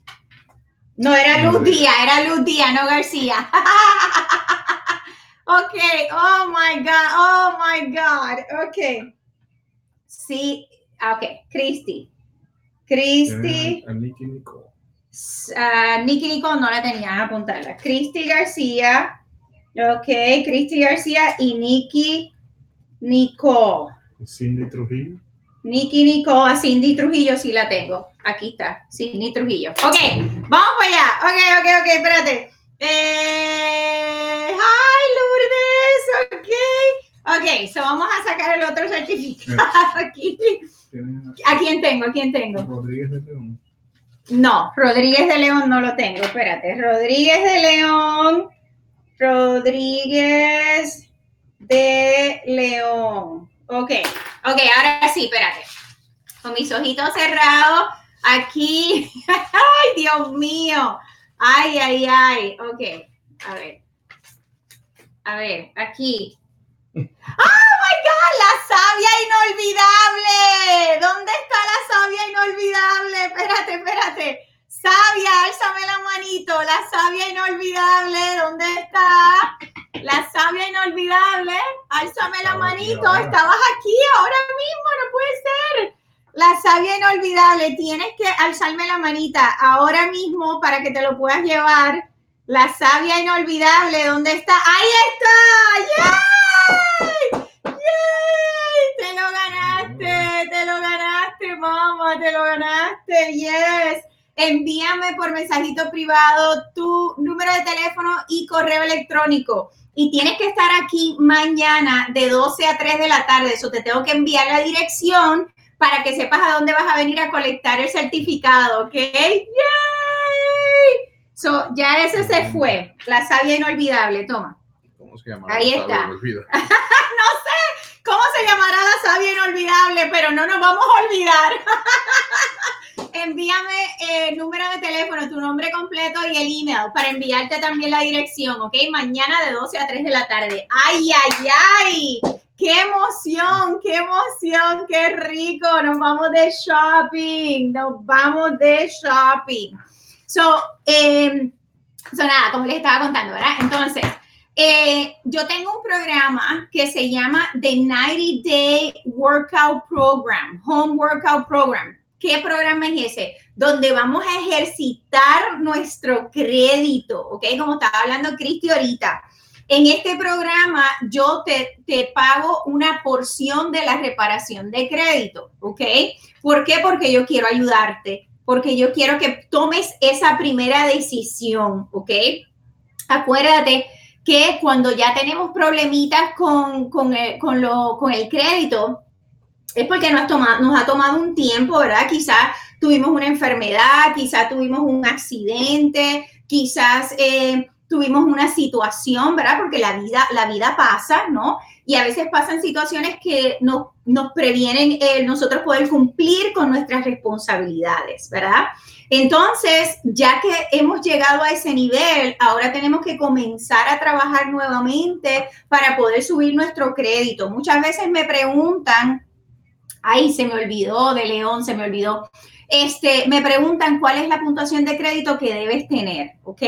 [SPEAKER 1] No era Luz Díaz, era Luz Díaz, no García. ok, oh my God, oh my God. Ok. Sí, ok, Christy. Christy.
[SPEAKER 2] Uh, Nicky Nicole.
[SPEAKER 1] Uh, Nicky Nicole no la tenía, apuntarla. Christy García. Ok, Cristi García y Nikki Nicole.
[SPEAKER 2] Cindy Trujillo.
[SPEAKER 1] Nikki Nicole, a Cindy Trujillo sí la tengo. Aquí está, Cindy Trujillo. Ok, vamos para allá. Ok, ok, ok, espérate. Eh, hi, Lourdes. Ok. Ok, so vamos a sacar el otro certificado aquí. ¿A quién tengo? ¿A quién tengo?
[SPEAKER 2] Rodríguez de León.
[SPEAKER 1] No, Rodríguez de León no lo tengo. Espérate, Rodríguez de León. Rodríguez de León. Ok, ok, ahora sí, espérate. Con mis ojitos cerrados, aquí. ¡Ay, Dios mío! ¡Ay, ay, ay! Ok, a ver. A ver, aquí. ¡Oh, my God! ¡La sabia inolvidable! ¿Dónde está la sabia inolvidable? Espérate, espérate. Sabia, álzame la manito, la sabia inolvidable, ¿dónde está? La sabia inolvidable, álzame la manito, estabas aquí ahora mismo, no puede ser. La sabia inolvidable, tienes que alzarme la manita ahora mismo para que te lo puedas llevar. La sabia inolvidable, ¿dónde está? Ahí está. ¡Yay! ¡Yay! Te lo ganaste, te lo ganaste, mamá, te lo ganaste. Yes envíame por mensajito privado tu número de teléfono y correo electrónico. Y tienes que estar aquí mañana de 12 a 3 de la tarde. Eso te tengo que enviar la dirección para que sepas a dónde vas a venir a colectar el certificado, ¿ok? ¡Yay! So, ya ese se fue. La sabia inolvidable, toma.
[SPEAKER 2] ¿Cómo se llama?
[SPEAKER 1] Ahí está. no sé cómo se llamará la sabia inolvidable, pero no nos vamos a olvidar. envíame el número de teléfono, tu nombre completo y el email para enviarte también la dirección, ¿ok? Mañana de 12 a 3 de la tarde. ¡Ay, ay, ay! ¡Qué emoción! ¡Qué emoción! ¡Qué rico! Nos vamos de shopping. Nos vamos de shopping. So, eh, so nada, como les estaba contando, ¿verdad? Entonces, eh, yo tengo un programa que se llama The 90 Day Workout Program, Home Workout Program. ¿Qué programa es ese? Donde vamos a ejercitar nuestro crédito, ¿ok? Como estaba hablando Cristi ahorita. En este programa yo te, te, pago una porción de la reparación de crédito, ¿ok? ¿Por qué? Porque yo quiero ayudarte, porque yo quiero que tomes esa primera decisión, ¿ok? Acuérdate que cuando ya tenemos problemitas con, con, el, con, lo, con el crédito, es porque nos, ha tomado un tiempo, ¿verdad? Quizás tuvimos una enfermedad, quizás tuvimos un accidente, quizás eh, tuvimos una situación, ¿verdad? Porque la vida, la vida pasa, ¿no? y a veces pasan situaciones que nos, nos previenen eh, nosotros poder cumplir con nuestras responsabilidades, ¿verdad? Entonces, ya que hemos llegado a ese nivel, ahora tenemos que comenzar a trabajar nuevamente para poder subir nuestro crédito. Muchas veces me preguntan, ay, se me olvidó de León, se me olvidó. Este, me preguntan cuál es la puntuación de crédito que debes tener, ¿ok?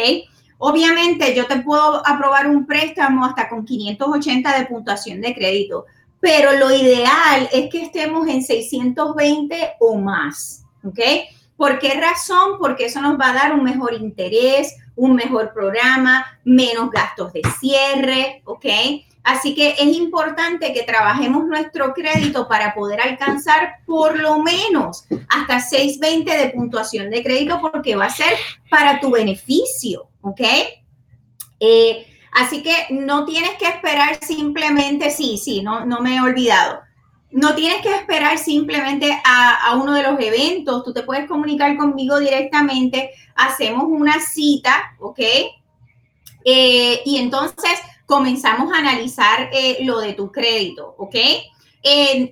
[SPEAKER 1] Obviamente yo te puedo aprobar un préstamo hasta con 580 de puntuación de crédito, pero lo ideal es que estemos en 620 o más, ¿ok? ¿Por qué razón? Porque eso nos va a dar un mejor interés, un mejor programa, menos gastos de cierre, ¿ok? Así que es importante que trabajemos nuestro crédito para poder alcanzar por lo menos hasta 620 de puntuación de crédito porque va a ser para tu beneficio, ¿ok? Eh, así que no tienes que esperar simplemente, sí, sí, no, no me he olvidado. No tienes que esperar simplemente a, uno de los eventos, tú te puedes comunicar conmigo directamente, hacemos una cita, ¿ok? Eh, y entonces comenzamos a analizar eh, lo de tu crédito, ¿ok?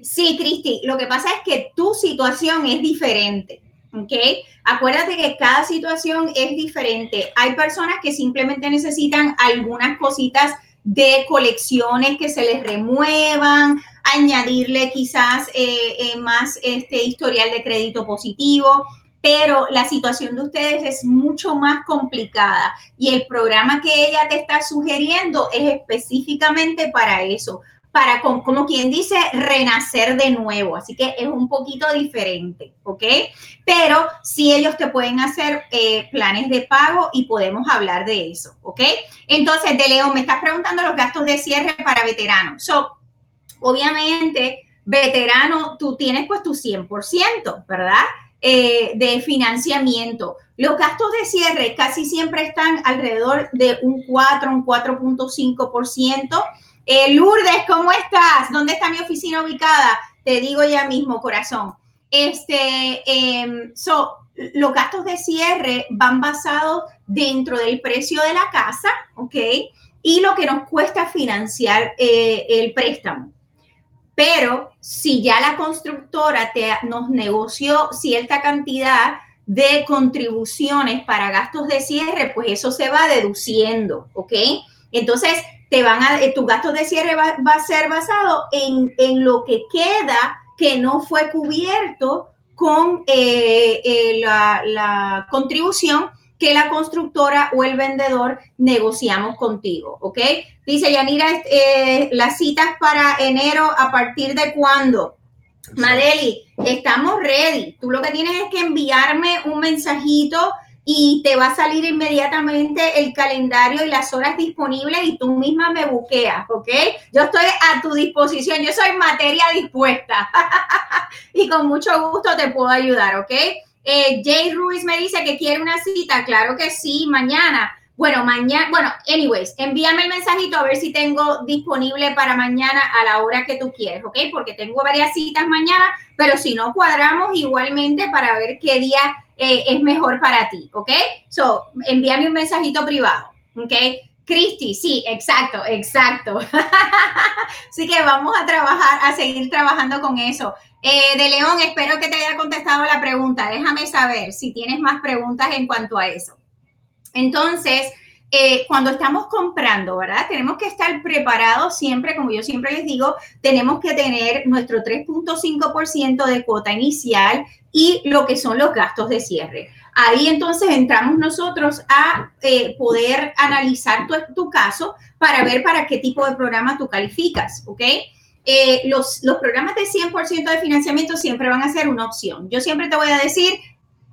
[SPEAKER 1] sí, Cristi, lo que pasa es que tu situación es diferente, ¿ok? Acuérdate que cada situación es diferente. Hay personas que simplemente necesitan algunas cositas de colecciones que se les remuevan, añadirle quizás eh, eh, más este historial de crédito positivo pero la situación de ustedes es mucho más complicada y el programa que ella te está sugiriendo es específicamente para eso, para, como, quien dice, renacer de nuevo. Así que es un poquito diferente, ¿ok? Pero sí ellos te pueden hacer eh, planes de pago y podemos hablar de eso, ¿ok? Entonces, de León, me estás preguntando los gastos de cierre para veteranos. So, obviamente, veterano, tú tienes pues tu 100%, ¿verdad? Eh, de financiamiento. Los gastos de cierre casi siempre están alrededor de un 4, un 4.5%. Eh, Lourdes, ¿cómo estás? ¿Dónde está mi oficina ubicada? Te digo ya mismo, corazón. Este, em, los gastos de cierre van basados dentro del precio de la casa, ¿ok? Y lo que nos cuesta financiar eh, el préstamo. Pero si ya la constructora te, nos negoció cierta cantidad de contribuciones para gastos de cierre, pues eso se va deduciendo, ¿ok? Entonces, te van a, tu gasto de cierre va, a ser basado en, lo que queda que no fue cubierto con eh, eh, la contribución que la constructora o el vendedor negociamos contigo, ¿ok? Dice Yanira, eh, las citas para enero, ¿a partir de cuándo? Madeli, estamos ready. Tú lo que tienes es que enviarme un mensajito y te va a salir inmediatamente el calendario y las horas disponibles y tú misma me buqueas, ¿ok? Yo estoy a tu disposición, yo soy materia dispuesta y con mucho gusto te puedo ayudar, ¿ok? Eh, Jay Ruiz me dice que quiere una cita. Claro que sí, mañana. Bueno, mañana, bueno, anyways, envíame el mensajito a ver si tengo disponible para mañana a la hora que tú quieres, ¿ok? Porque tengo varias citas mañana, pero si no cuadramos igualmente para ver qué día eh, es mejor para ti, ¿ok? So, envíame un mensajito privado, ¿ok? Cristi, sí, exacto, exacto. Así que vamos a trabajar, a seguir trabajando con eso. Eh, de León, espero que te haya contestado la pregunta. Déjame saber si tienes más preguntas en cuanto a eso. Entonces, eh, cuando estamos comprando, ¿verdad? Tenemos que estar preparados siempre, como yo siempre les digo, tenemos que tener nuestro 3.5% de cuota inicial y lo que son los gastos de cierre. Ahí entonces entramos nosotros a eh, poder analizar tu, caso para ver para qué tipo de programa tú calificas, ¿ok? Eh, los, los programas de 100% de financiamiento siempre van a ser una opción. Yo siempre te voy a decir,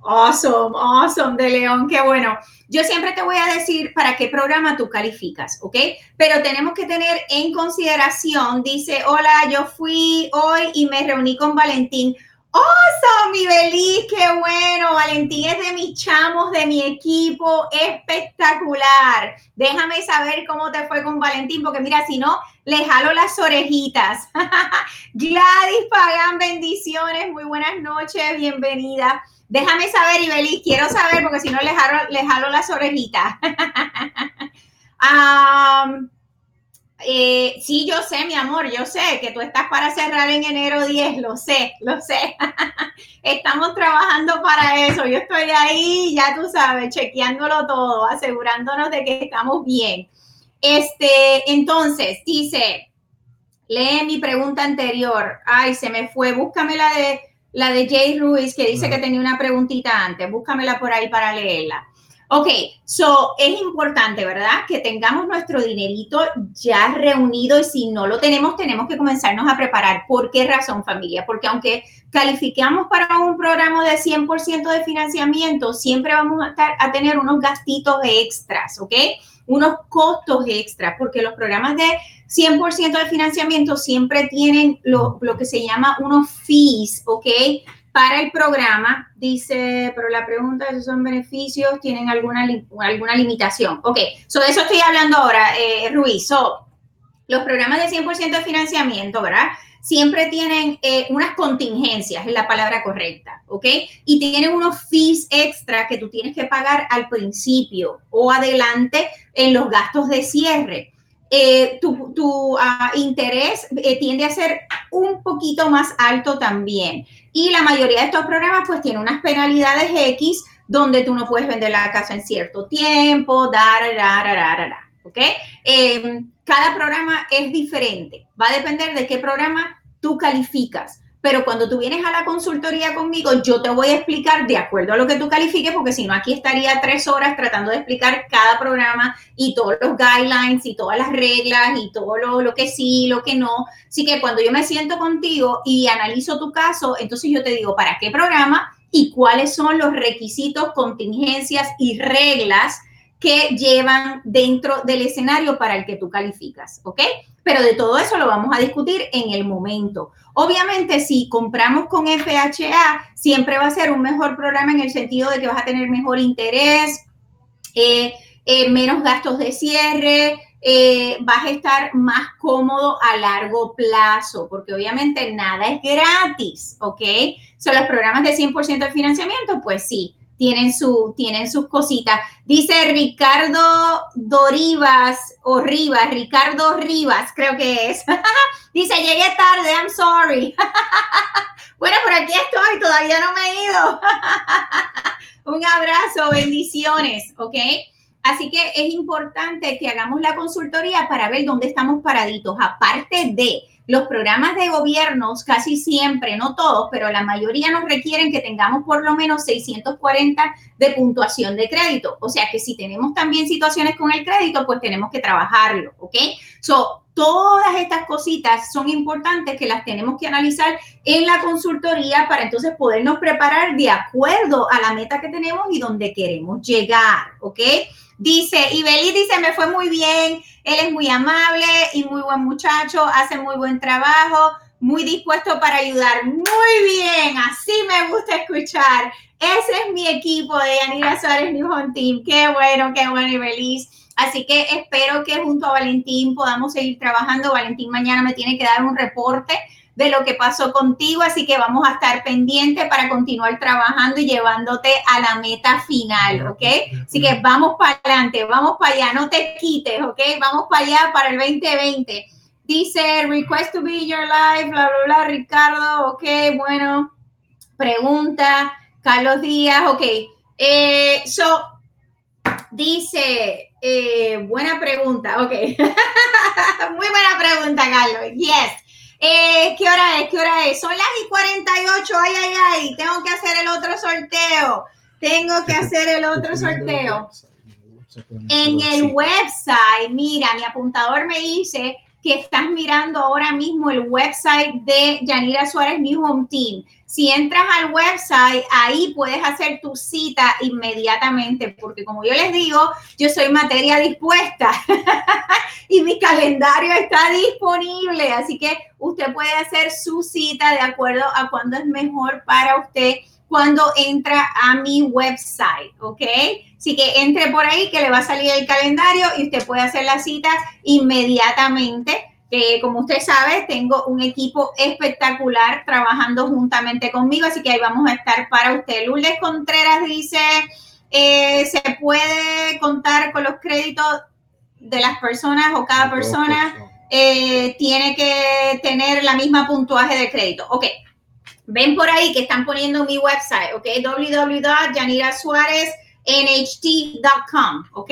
[SPEAKER 1] awesome, awesome, de León, qué bueno. Yo siempre te voy a decir para qué programa tú calificas, ¿ok? Pero tenemos que tener en consideración, dice, hola, yo fui hoy y me reuní con Valentín. ¡Oh, mi Belis! ¡Qué bueno! Valentín es de mis chamos, de mi equipo. Espectacular. Déjame saber cómo te fue con Valentín, porque mira, si no, le jalo las orejitas. Gladys Pagan, bendiciones. Muy buenas noches, bienvenida. Déjame saber, Ibelis, quiero saber, porque si no, le jalo, le jalo las orejitas. Eh, sí, yo sé, mi amor, yo sé que tú estás para cerrar en enero 10, lo sé, lo sé. Estamos trabajando para eso. Yo estoy ahí, ya tú sabes, chequeándolo todo, asegurándonos de que estamos bien. Este, entonces, dice, lee mi pregunta anterior. Ay, se me fue. Búscame la de la de Jay Ruiz, que dice que tenía una preguntita antes. Búscamela por ahí para leerla. Ok, so es importante, ¿verdad? Que tengamos nuestro dinerito ya reunido y si no lo tenemos, tenemos que comenzarnos a preparar. ¿Por qué razón, familia? Porque aunque calificamos para un programa de 100% de financiamiento, siempre vamos a, estar, a tener unos gastitos extras, ¿ok? Unos costos extras, porque los programas de 100% de financiamiento siempre tienen lo, lo que se llama unos fees, ¿ok? Para el programa, dice, pero la pregunta es son beneficios, tienen alguna, alguna limitación. Ok, so de eso estoy hablando ahora, eh, Ruiz. So, los programas de 100% de financiamiento, ¿verdad? Siempre tienen eh, unas contingencias, es la palabra correcta, ¿ok? Y tienen unos fees extra que tú tienes que pagar al principio o adelante en los gastos de cierre. Eh, tu, tu ah, interés eh, tiende a ser un poquito más alto también. Y la mayoría de estos programas pues tiene unas penalidades X donde tú no puedes vender la casa en cierto tiempo, da, da, da, da, ¿ok? Em, cada programa es diferente, va a depender de qué programa tú calificas. Pero cuando tú vienes a la consultoría conmigo, yo te voy a explicar de acuerdo a lo que tú califiques, porque si no, aquí estaría tres horas tratando de explicar cada programa y todos los guidelines y todas las reglas y todo lo, lo que sí, lo que no. Así que cuando yo me siento contigo y analizo tu caso, entonces yo te digo, ¿para qué programa? Y cuáles son los requisitos, contingencias y reglas que llevan dentro del escenario para el que tú calificas, ¿ok? Pero de todo eso lo vamos a discutir en el momento. Obviamente, si compramos con FHA, siempre va a ser un mejor programa en el sentido de que vas a tener mejor interés, eh, eh, menos gastos de cierre, eh, vas a estar más cómodo a largo plazo, porque obviamente nada es gratis, ¿ok? Son los programas de 100% de financiamiento, pues sí, tienen, su, tienen sus cositas. Dice Ricardo Dorivas o Rivas, Ricardo Rivas, creo que es. Dice, llegué tarde, I'm sorry. bueno, por aquí estoy, todavía no me he ido. Un abrazo, bendiciones, ¿ok? Así que es importante que hagamos la consultoría para ver dónde estamos paraditos, aparte de los programas de gobiernos casi siempre, no todos, pero la mayoría nos requieren que tengamos por lo menos 640 de puntuación de crédito. O sea que si tenemos también situaciones con el crédito, pues tenemos que trabajarlo, ¿ok? So, todas estas cositas son importantes que las tenemos que analizar en la consultoría para entonces podernos preparar de acuerdo a la meta que tenemos y donde queremos llegar, ¿ok? Dice, Ibeli dice, me fue muy bien, él es muy amable y muy buen muchacho, hace muy buen trabajo, muy dispuesto para ayudar. Muy bien, así me gusta escuchar. Ese es mi equipo de Yanira Suárez New Home Team. Qué bueno, qué bueno, Ibeliz. Así que espero que junto a Valentín podamos seguir trabajando. Valentín mañana me tiene que dar un reporte de lo que pasó contigo, así que vamos a estar pendientes para continuar trabajando y llevándote a la meta final, ¿ok? Así que vamos para adelante, vamos para allá, no te quites, ¿ok? Vamos para allá para el 2020. Dice, request to be your life, bla, bla, bla, Ricardo, ok, bueno, pregunta, Carlos Díaz, ok. Eh, so, dice, eh, buena pregunta, ok. Muy buena pregunta, Carlos, yes. Eh, ¿Qué hora es? ¿Qué hora es? Son las y 48. Ay, ay, ay. Tengo que hacer el otro sorteo. Tengo que hacer el otro sorteo. En el website, mira, mi apuntador me dice que estás mirando ahora mismo el website de Yanira Suárez New Home Team. Si entras al website, ahí puedes hacer tu cita inmediatamente, porque como yo les digo, yo soy materia dispuesta y mi calendario está disponible, así que usted puede hacer su cita de acuerdo a cuándo es mejor para usted cuando entra a mi website, ¿ok? Así que entre por ahí que le va a salir el calendario y usted puede hacer la cita inmediatamente. Que como usted sabe, tengo un equipo espectacular trabajando juntamente conmigo, así que ahí vamos a estar para usted. Lourdes Contreras dice, eh, ¿se puede contar con los créditos de las personas o cada persona? eh, tiene que tener la misma puntuaje de crédito. Ok, ven por ahí que están poniendo mi website, ok, www.yanirasuarezNHT.com, ok.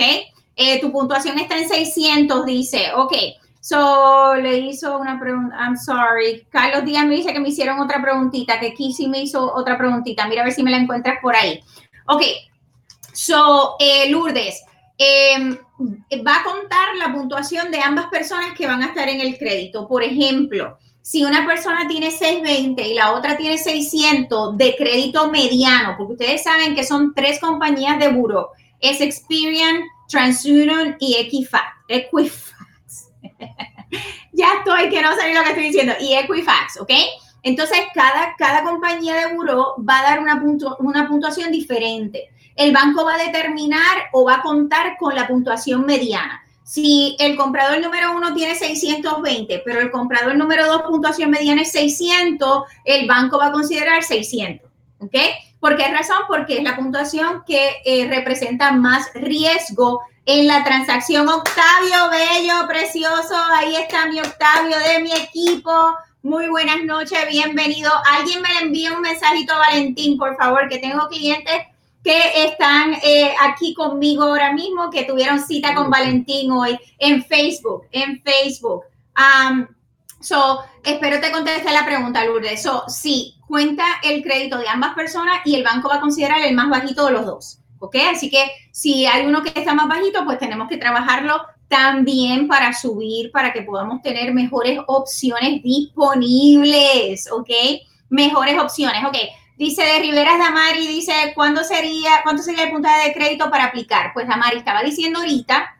[SPEAKER 1] Eh, tu puntuación está en 600, dice, ok. So, le hizo una pregunta, I'm sorry. Carlos Díaz me dice que me hicieron otra preguntita, que Kissy me hizo otra preguntita. Mira a ver si me la encuentras por ahí. Ok, so, eh, Lourdes, em, va a contar la puntuación de ambas personas que van a estar en el crédito. Por ejemplo, si una persona tiene 620 y la otra tiene 600 de crédito mediano, porque ustedes saben que son tres compañías de buro, es Experian, TransUnion y Equifax. Equifax. ya estoy, que no sé lo que estoy diciendo. Y Equifax, ¿ok? Entonces, cada, cada compañía de buro va a dar una, una puntuación diferente. El banco va a determinar o va a contar con la puntuación mediana. Si el comprador número uno tiene 620, pero el comprador número dos puntuación mediana es 600, el banco va a considerar 600. ¿Ok? ¿Por qué razón? Porque es la puntuación que eh, representa más riesgo en la transacción. Octavio, bello, precioso, ahí está mi Octavio de mi equipo. Muy buenas noches, bienvenido. Alguien me le envía un mensajito a Valentín, por favor, que tengo clientes que están eh, aquí conmigo ahora mismo, que tuvieron cita con Valentín hoy en Facebook, en Facebook. So, espero te conteste la pregunta, Lourdes. So, sí, cuenta el crédito de ambas personas y el banco va a considerar el más bajito de los dos. ¿ok? Así que si hay uno que está más bajito, pues tenemos que trabajarlo también para subir, para que podamos tener mejores opciones disponibles, ¿ok? Mejores opciones, ¿ok? Dice de Riveras Damari, dice, ¿cuándo sería, cuánto sería el puntaje de crédito para aplicar? Pues Damari estaba diciendo ahorita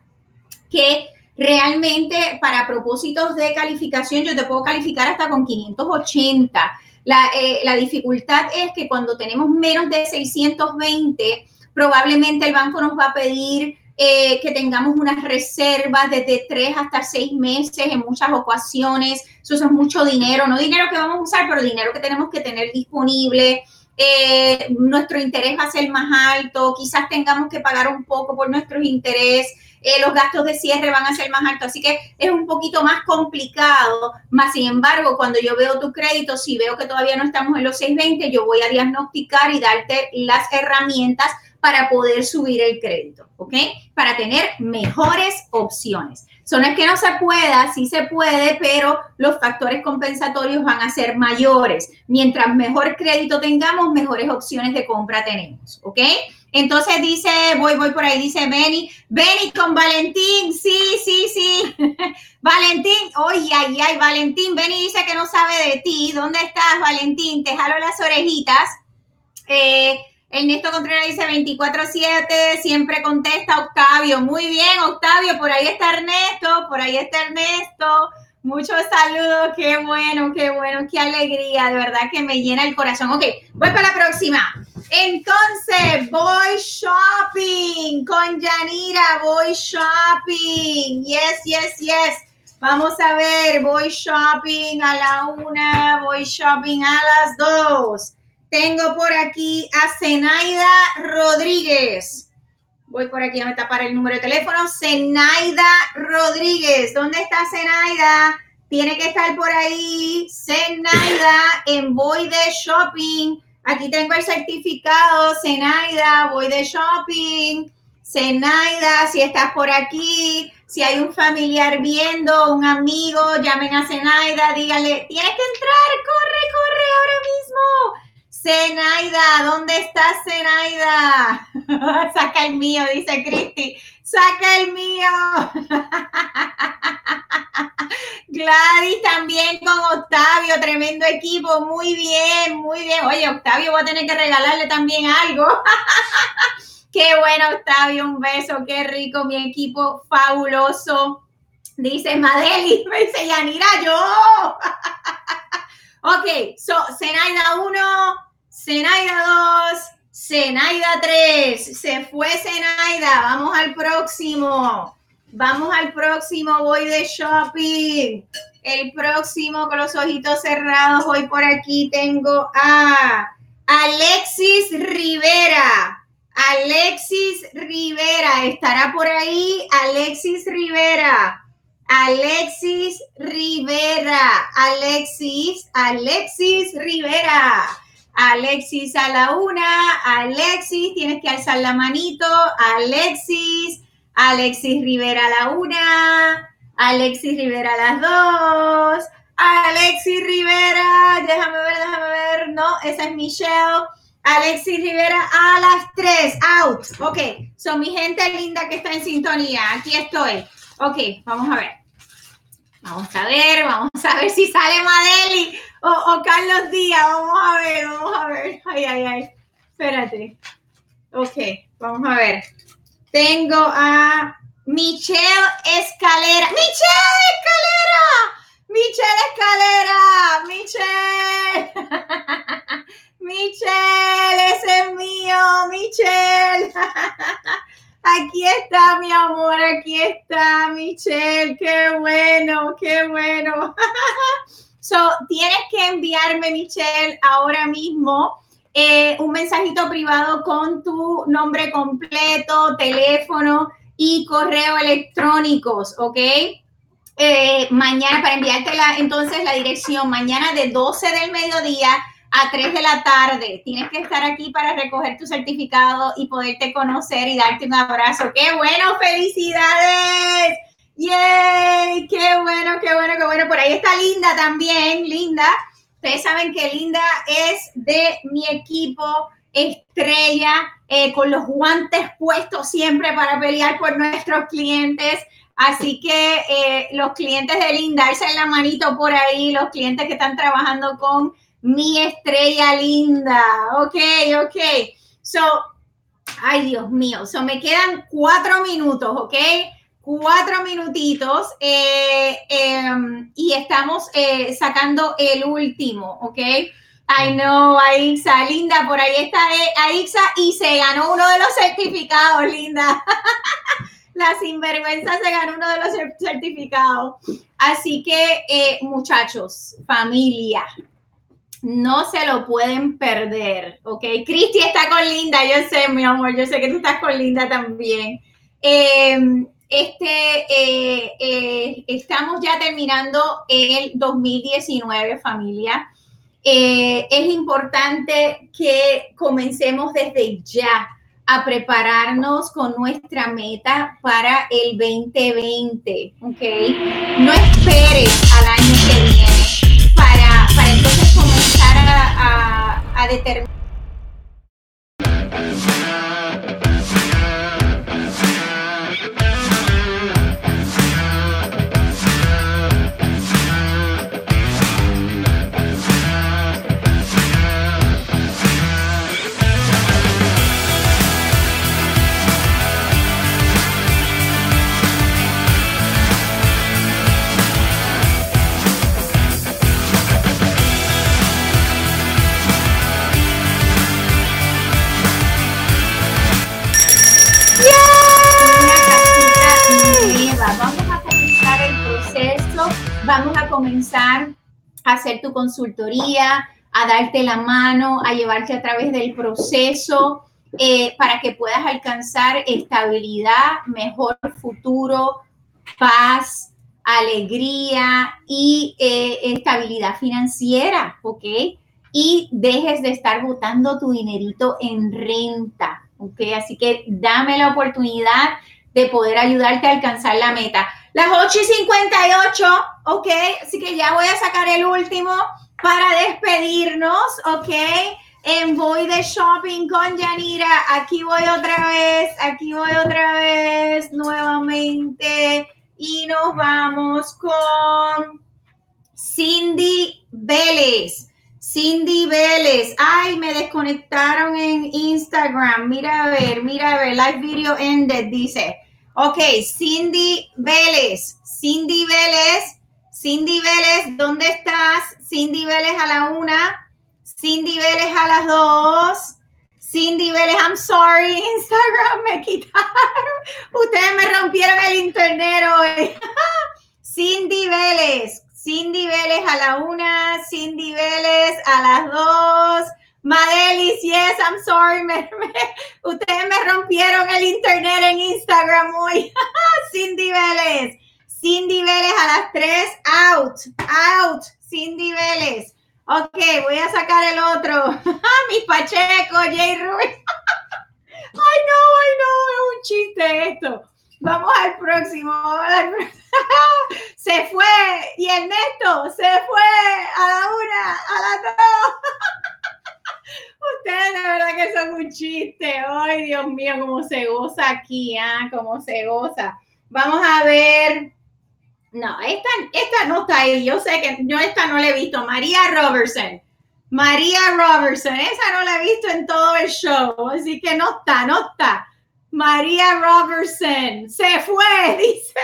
[SPEAKER 1] que realmente para propósitos de calificación yo te puedo calificar hasta con 580. La, eh, la dificultad es que cuando tenemos menos de 620, Probablemente el banco nos va a pedir eh, que tengamos unas reservas desde tres hasta seis meses en muchas ocasiones. Eso es mucho dinero, no dinero que vamos a usar, pero dinero que tenemos que tener disponible. Eh, nuestro interés va a ser más alto, quizás tengamos que pagar un poco por nuestros intereses, eh, los gastos de cierre van a ser más altos, así que es un poquito más complicado, más sin embargo, cuando yo veo tu crédito, si veo que todavía no estamos en los 620, yo voy a diagnosticar y darte las herramientas para poder subir el crédito, ¿ok? Para tener mejores opciones. Son es que no se pueda, sí se puede, pero los factores compensatorios van a ser mayores. Mientras mejor crédito tengamos, mejores opciones de compra tenemos, ¿ok? Entonces dice, voy, voy por ahí, dice Benny, Benny con Valentín, sí, sí, sí. Valentín, oye, ay, ay, Valentín, Benny dice que no sabe de ti. ¿Dónde estás, Valentín? Te jalo las orejitas. Eh, Ernesto Contreras dice 24-7, siempre contesta Octavio. Muy bien, Octavio, por ahí está Ernesto, por ahí está Ernesto. Muchos saludos, qué bueno, qué bueno, qué alegría, de verdad que me llena el corazón. Ok, voy para la próxima. Entonces, voy shopping con Yanira, voy shopping. Yes, yes, yes. Vamos a ver, voy shopping a la una, voy shopping a las dos. Tengo por aquí a Zenaida Rodríguez. Voy por aquí a tapar el número de teléfono. Zenaida Rodríguez. ¿Dónde está Zenaida? Tiene que estar por ahí. Zenaida en Voy de Shopping. Aquí tengo el certificado. Zenaida, voy de shopping. Zenaida, si estás por aquí, si hay un familiar viendo, un amigo, llamen a Zenaida, díganle, tienes que entrar, corre, corre ahora mismo Zenaida, ¿dónde estás, Zenaida? Saca el mío, dice Cristi. Saca el mío. Gladys también con Octavio, tremendo equipo. Muy bien, muy bien. Oye, Octavio, voy a tener que regalarle también algo. qué bueno, Octavio, un beso, qué rico, mi equipo fabuloso. Dice Madeli, me dice Yanira, yo. ok, so, Zenaida 1, Zenaida 2, Zenaida 3, se fue Zenaida, vamos al próximo, vamos al próximo, voy de shopping, el próximo con los ojitos cerrados, voy por aquí, tengo a Alexis Rivera, Alexis Rivera, estará por ahí Alexis Rivera. Alexis Rivera. Alexis, Alexis Rivera. Alexis a la una. Alexis, tienes que alzar la manito. Alexis. Alexis Rivera a la una. Alexis Rivera a las dos. Alexis Rivera, déjame ver, déjame ver. No, esa es Michelle. Alexis Rivera a las tres. Out. Ok, son mi gente linda que está en sintonía. Aquí estoy. Ok, vamos a ver. Vamos a ver, vamos a ver si sale Madeli o, Carlos Díaz. Vamos a ver, vamos a ver. Ay, ay, ay. Espérate. Ok, vamos a ver. Tengo a Michelle Escalera. ¡Michelle Escalera! ¡Michelle Escalera! ¡Michelle! ¡Michelle! ¡Ese es mío! ¡Michelle! Aquí está, mi amor, aquí está, Michelle. Qué bueno, qué bueno. So, tienes que enviarme, Michelle, ahora mismo eh, un mensajito privado con tu nombre completo, teléfono y correo electrónicos, ¿ok? Eh, mañana, para enviarte la, entonces la dirección, mañana de 12 del mediodía a 3 de la tarde. Tienes que estar aquí para recoger tu certificado y poderte conocer y darte un abrazo. ¡Qué bueno! ¡Felicidades! ¡Yay! ¡Qué bueno, qué bueno, qué bueno! Por ahí está Linda también, Linda. Ustedes saben que Linda es de mi equipo estrella, eh, con los guantes puestos siempre para pelear por nuestros clientes. Así que eh, los clientes de Linda, en la manito por ahí, los clientes que están trabajando con mi estrella linda. Ok, ok. So, ay Dios mío, so me quedan cuatro minutos, ok cuatro minutitos eh, em, y estamos eh, sacando el último, ¿ok? I know, Aixa, linda, por ahí está eh, Aixa y se ganó uno de los certificados, linda. La sinvergüenza se ganó uno de los certificados. Así que, muchachos, familia, no se lo pueden perder, ¿ok? Cristi está con Linda, yo sé, mi amor, yo sé que tú estás con Linda también. Eh, este, eh, eh, estamos ya terminando el 2019, familia. Eh, es importante que comencemos desde ya a prepararnos con nuestra meta para el 2020, ¿ok? No esperes al año a, determinar comenzar a hacer tu consultoría, a darte la mano, a llevarte a través del proceso eh, para que puedas alcanzar estabilidad, mejor futuro, paz, alegría y eh, estabilidad financiera, ¿ok? Y dejes de estar botando tu dinerito en renta, ¿ok? Así que dame la oportunidad de poder ayudarte a alcanzar la meta. Las 8 y 58, ok, así que ya voy a sacar el último para despedirnos, ok. En Voy de Shopping con Yanira, aquí voy otra vez, aquí voy otra vez nuevamente y nos vamos con Cindy Vélez. Cindy Vélez, ay, me desconectaron en Instagram. Mira a ver, mira a ver, live video ended, dice. Ok, Cindy Vélez. Cindy Vélez. Cindy Vélez, ¿dónde estás? Cindy Vélez a la una. Cindy Vélez a las dos. Cindy Vélez, I'm sorry, Instagram me quitaron. Ustedes me rompieron el internet hoy. Cindy Vélez, Cindy Vélez a la una, Cindy Vélez a las dos. Madelis, yes, I'm sorry. ustedes me rompieron el internet en Instagram hoy. Cindy Vélez. Cindy Vélez a las 3, out, out, Cindy Vélez. Ok, voy a sacar el otro. Mi Pacheco, J. Rubin. ay, no, ay, no, es un chiste esto. Vamos al próximo. se fue. Y Ernesto se fue a la una, a la dos. Ustedes de verdad que son un chiste. Ay, Dios mío, cómo se goza aquí, ¿ah? Cómo se goza. Vamos a ver. No, esta, esta no está ahí. Yo sé que yo esta no la he visto. María Robertson. María Robertson. Esa no la he visto en todo el show. Así que no está, no está. María Robertson. Se fue, dice.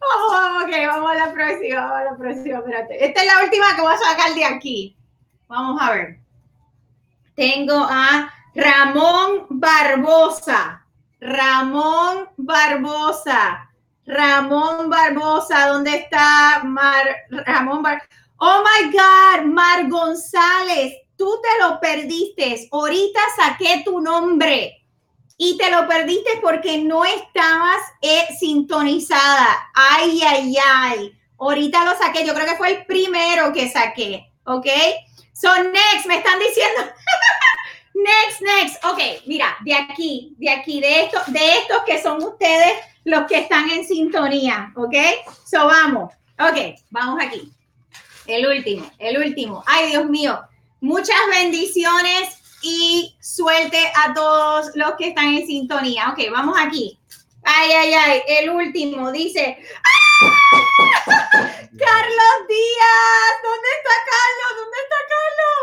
[SPEAKER 1] Oh, ok, vamos a la próxima. Vamos a la próxima. Espérate. Esta es la última que voy a sacar de aquí. Vamos a ver. Tengo a Ramón Barbosa. Ramón Barbosa. Ramón Barbosa, ¿dónde está Mar, Ramón Barbosa? Oh my God, Mar González, tú te lo perdiste. Ahorita saqué tu nombre y te lo perdiste porque no estabas eh, sintonizada. Ay, ay, ay. Ahorita lo saqué. Yo creo que fue el primero que saqué. ¿Ok? So, next, me están diciendo. next, next. Ok, mira, de aquí, de aquí, de estos, de estos que son ustedes los que están en sintonía, ¿ok? So vamos, ok, vamos aquí. El último, el último. Ay, Dios mío, muchas bendiciones y suerte a todos los que están en sintonía. Ok, vamos aquí. Ay, ay, ay, el último dice, ¡Ah! Carlos Díaz, ¿dónde está Carlos? ¿Dónde está Carlos?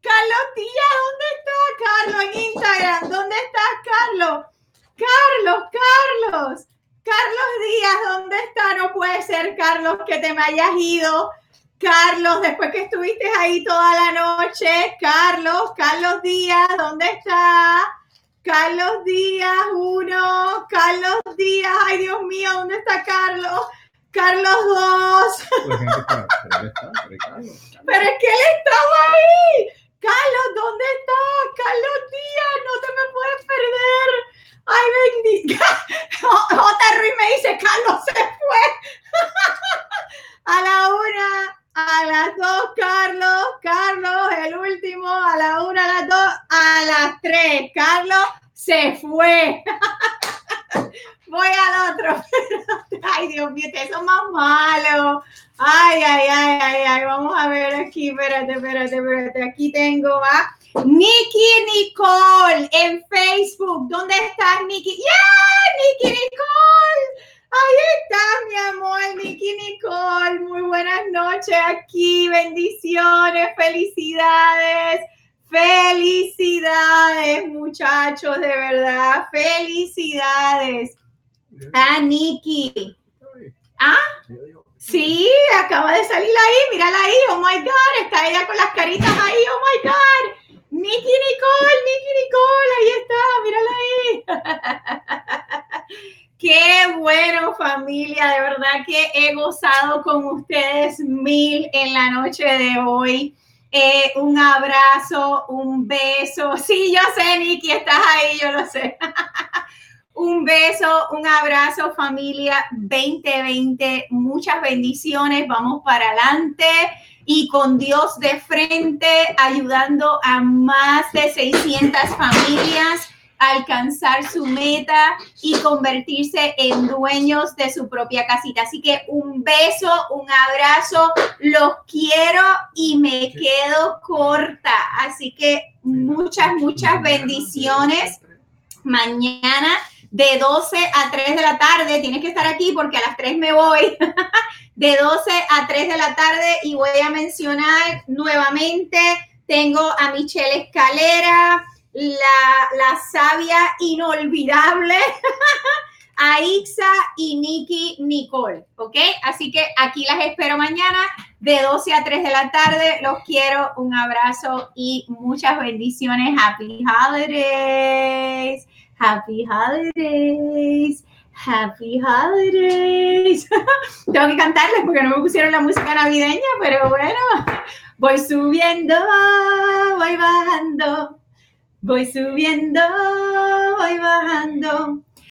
[SPEAKER 1] Carlos Díaz, ¿dónde está Carlos en Instagram? ¿Dónde estás, Carlos? Carlos, Carlos. Carlos Díaz, ¿dónde está? No puede ser, Carlos, que te me hayas ido. Carlos, después que estuviste ahí toda la noche. Carlos, Carlos Díaz, ¿dónde está? Carlos Díaz, uno. Carlos Díaz, ay Dios mío, ¿dónde está Carlos? Carlos dos. Pero es que él estaba ahí. Carlos, ¿dónde está? Carlos Díaz, no te me puedes perder. Ay, bendita. J. Ruiz me dice, Carlos se fue. A la una, a las dos, Carlos. Carlos, el último, a la una, a las dos, a las tres. Carlos se fue. Voy al otro. Ay, Dios mío, eso es más malo. Ay, ay, ay, ay, ay. Vamos a ver aquí. Espérate, espérate, espérate. Aquí tengo a Nikki Nicole en Facebook. ¿Dónde estás, Nikki? ¡Yeah! Ah, Nikki. Ah, sí, acaba de salir ahí. Mírala ahí. Oh my God. Está ella con las caritas ahí. Oh my God. Nikki Nicole, Nikki Nicole, ahí está, mírala ahí. Qué bueno familia, de verdad que he gozado con ustedes mil en la noche de hoy. Eh, un abrazo, un beso. Sí, yo sé, Nikki, estás ahí, yo lo sé. un beso, un abrazo familia 2020. Muchas bendiciones. Vamos para adelante y con Dios de frente, ayudando a más de 600 familias a alcanzar su meta y convertirse en dueños de su propia casita. Así que un beso, un abrazo, los quiero y me quedo corta. Así que muchas, muchas bendiciones. Mañana de 12 a 3 de la tarde. Tienes que estar aquí porque a las 3 me voy. de 12 a 3 de la tarde y voy a mencionar nuevamente, tengo a Michelle Escalera, la, la sabia inolvidable, a Ixa y Nikki Nicole, ¿ok? Así que aquí las espero mañana de 12 a 3 de la tarde. Los quiero, un abrazo y muchas bendiciones. Happy holidays. Happy holidays. Happy Holidays. Tengo que cantarles porque no me pusieron la música navideña, pero bueno, voy subiendo, voy bajando, voy subiendo, voy bajando.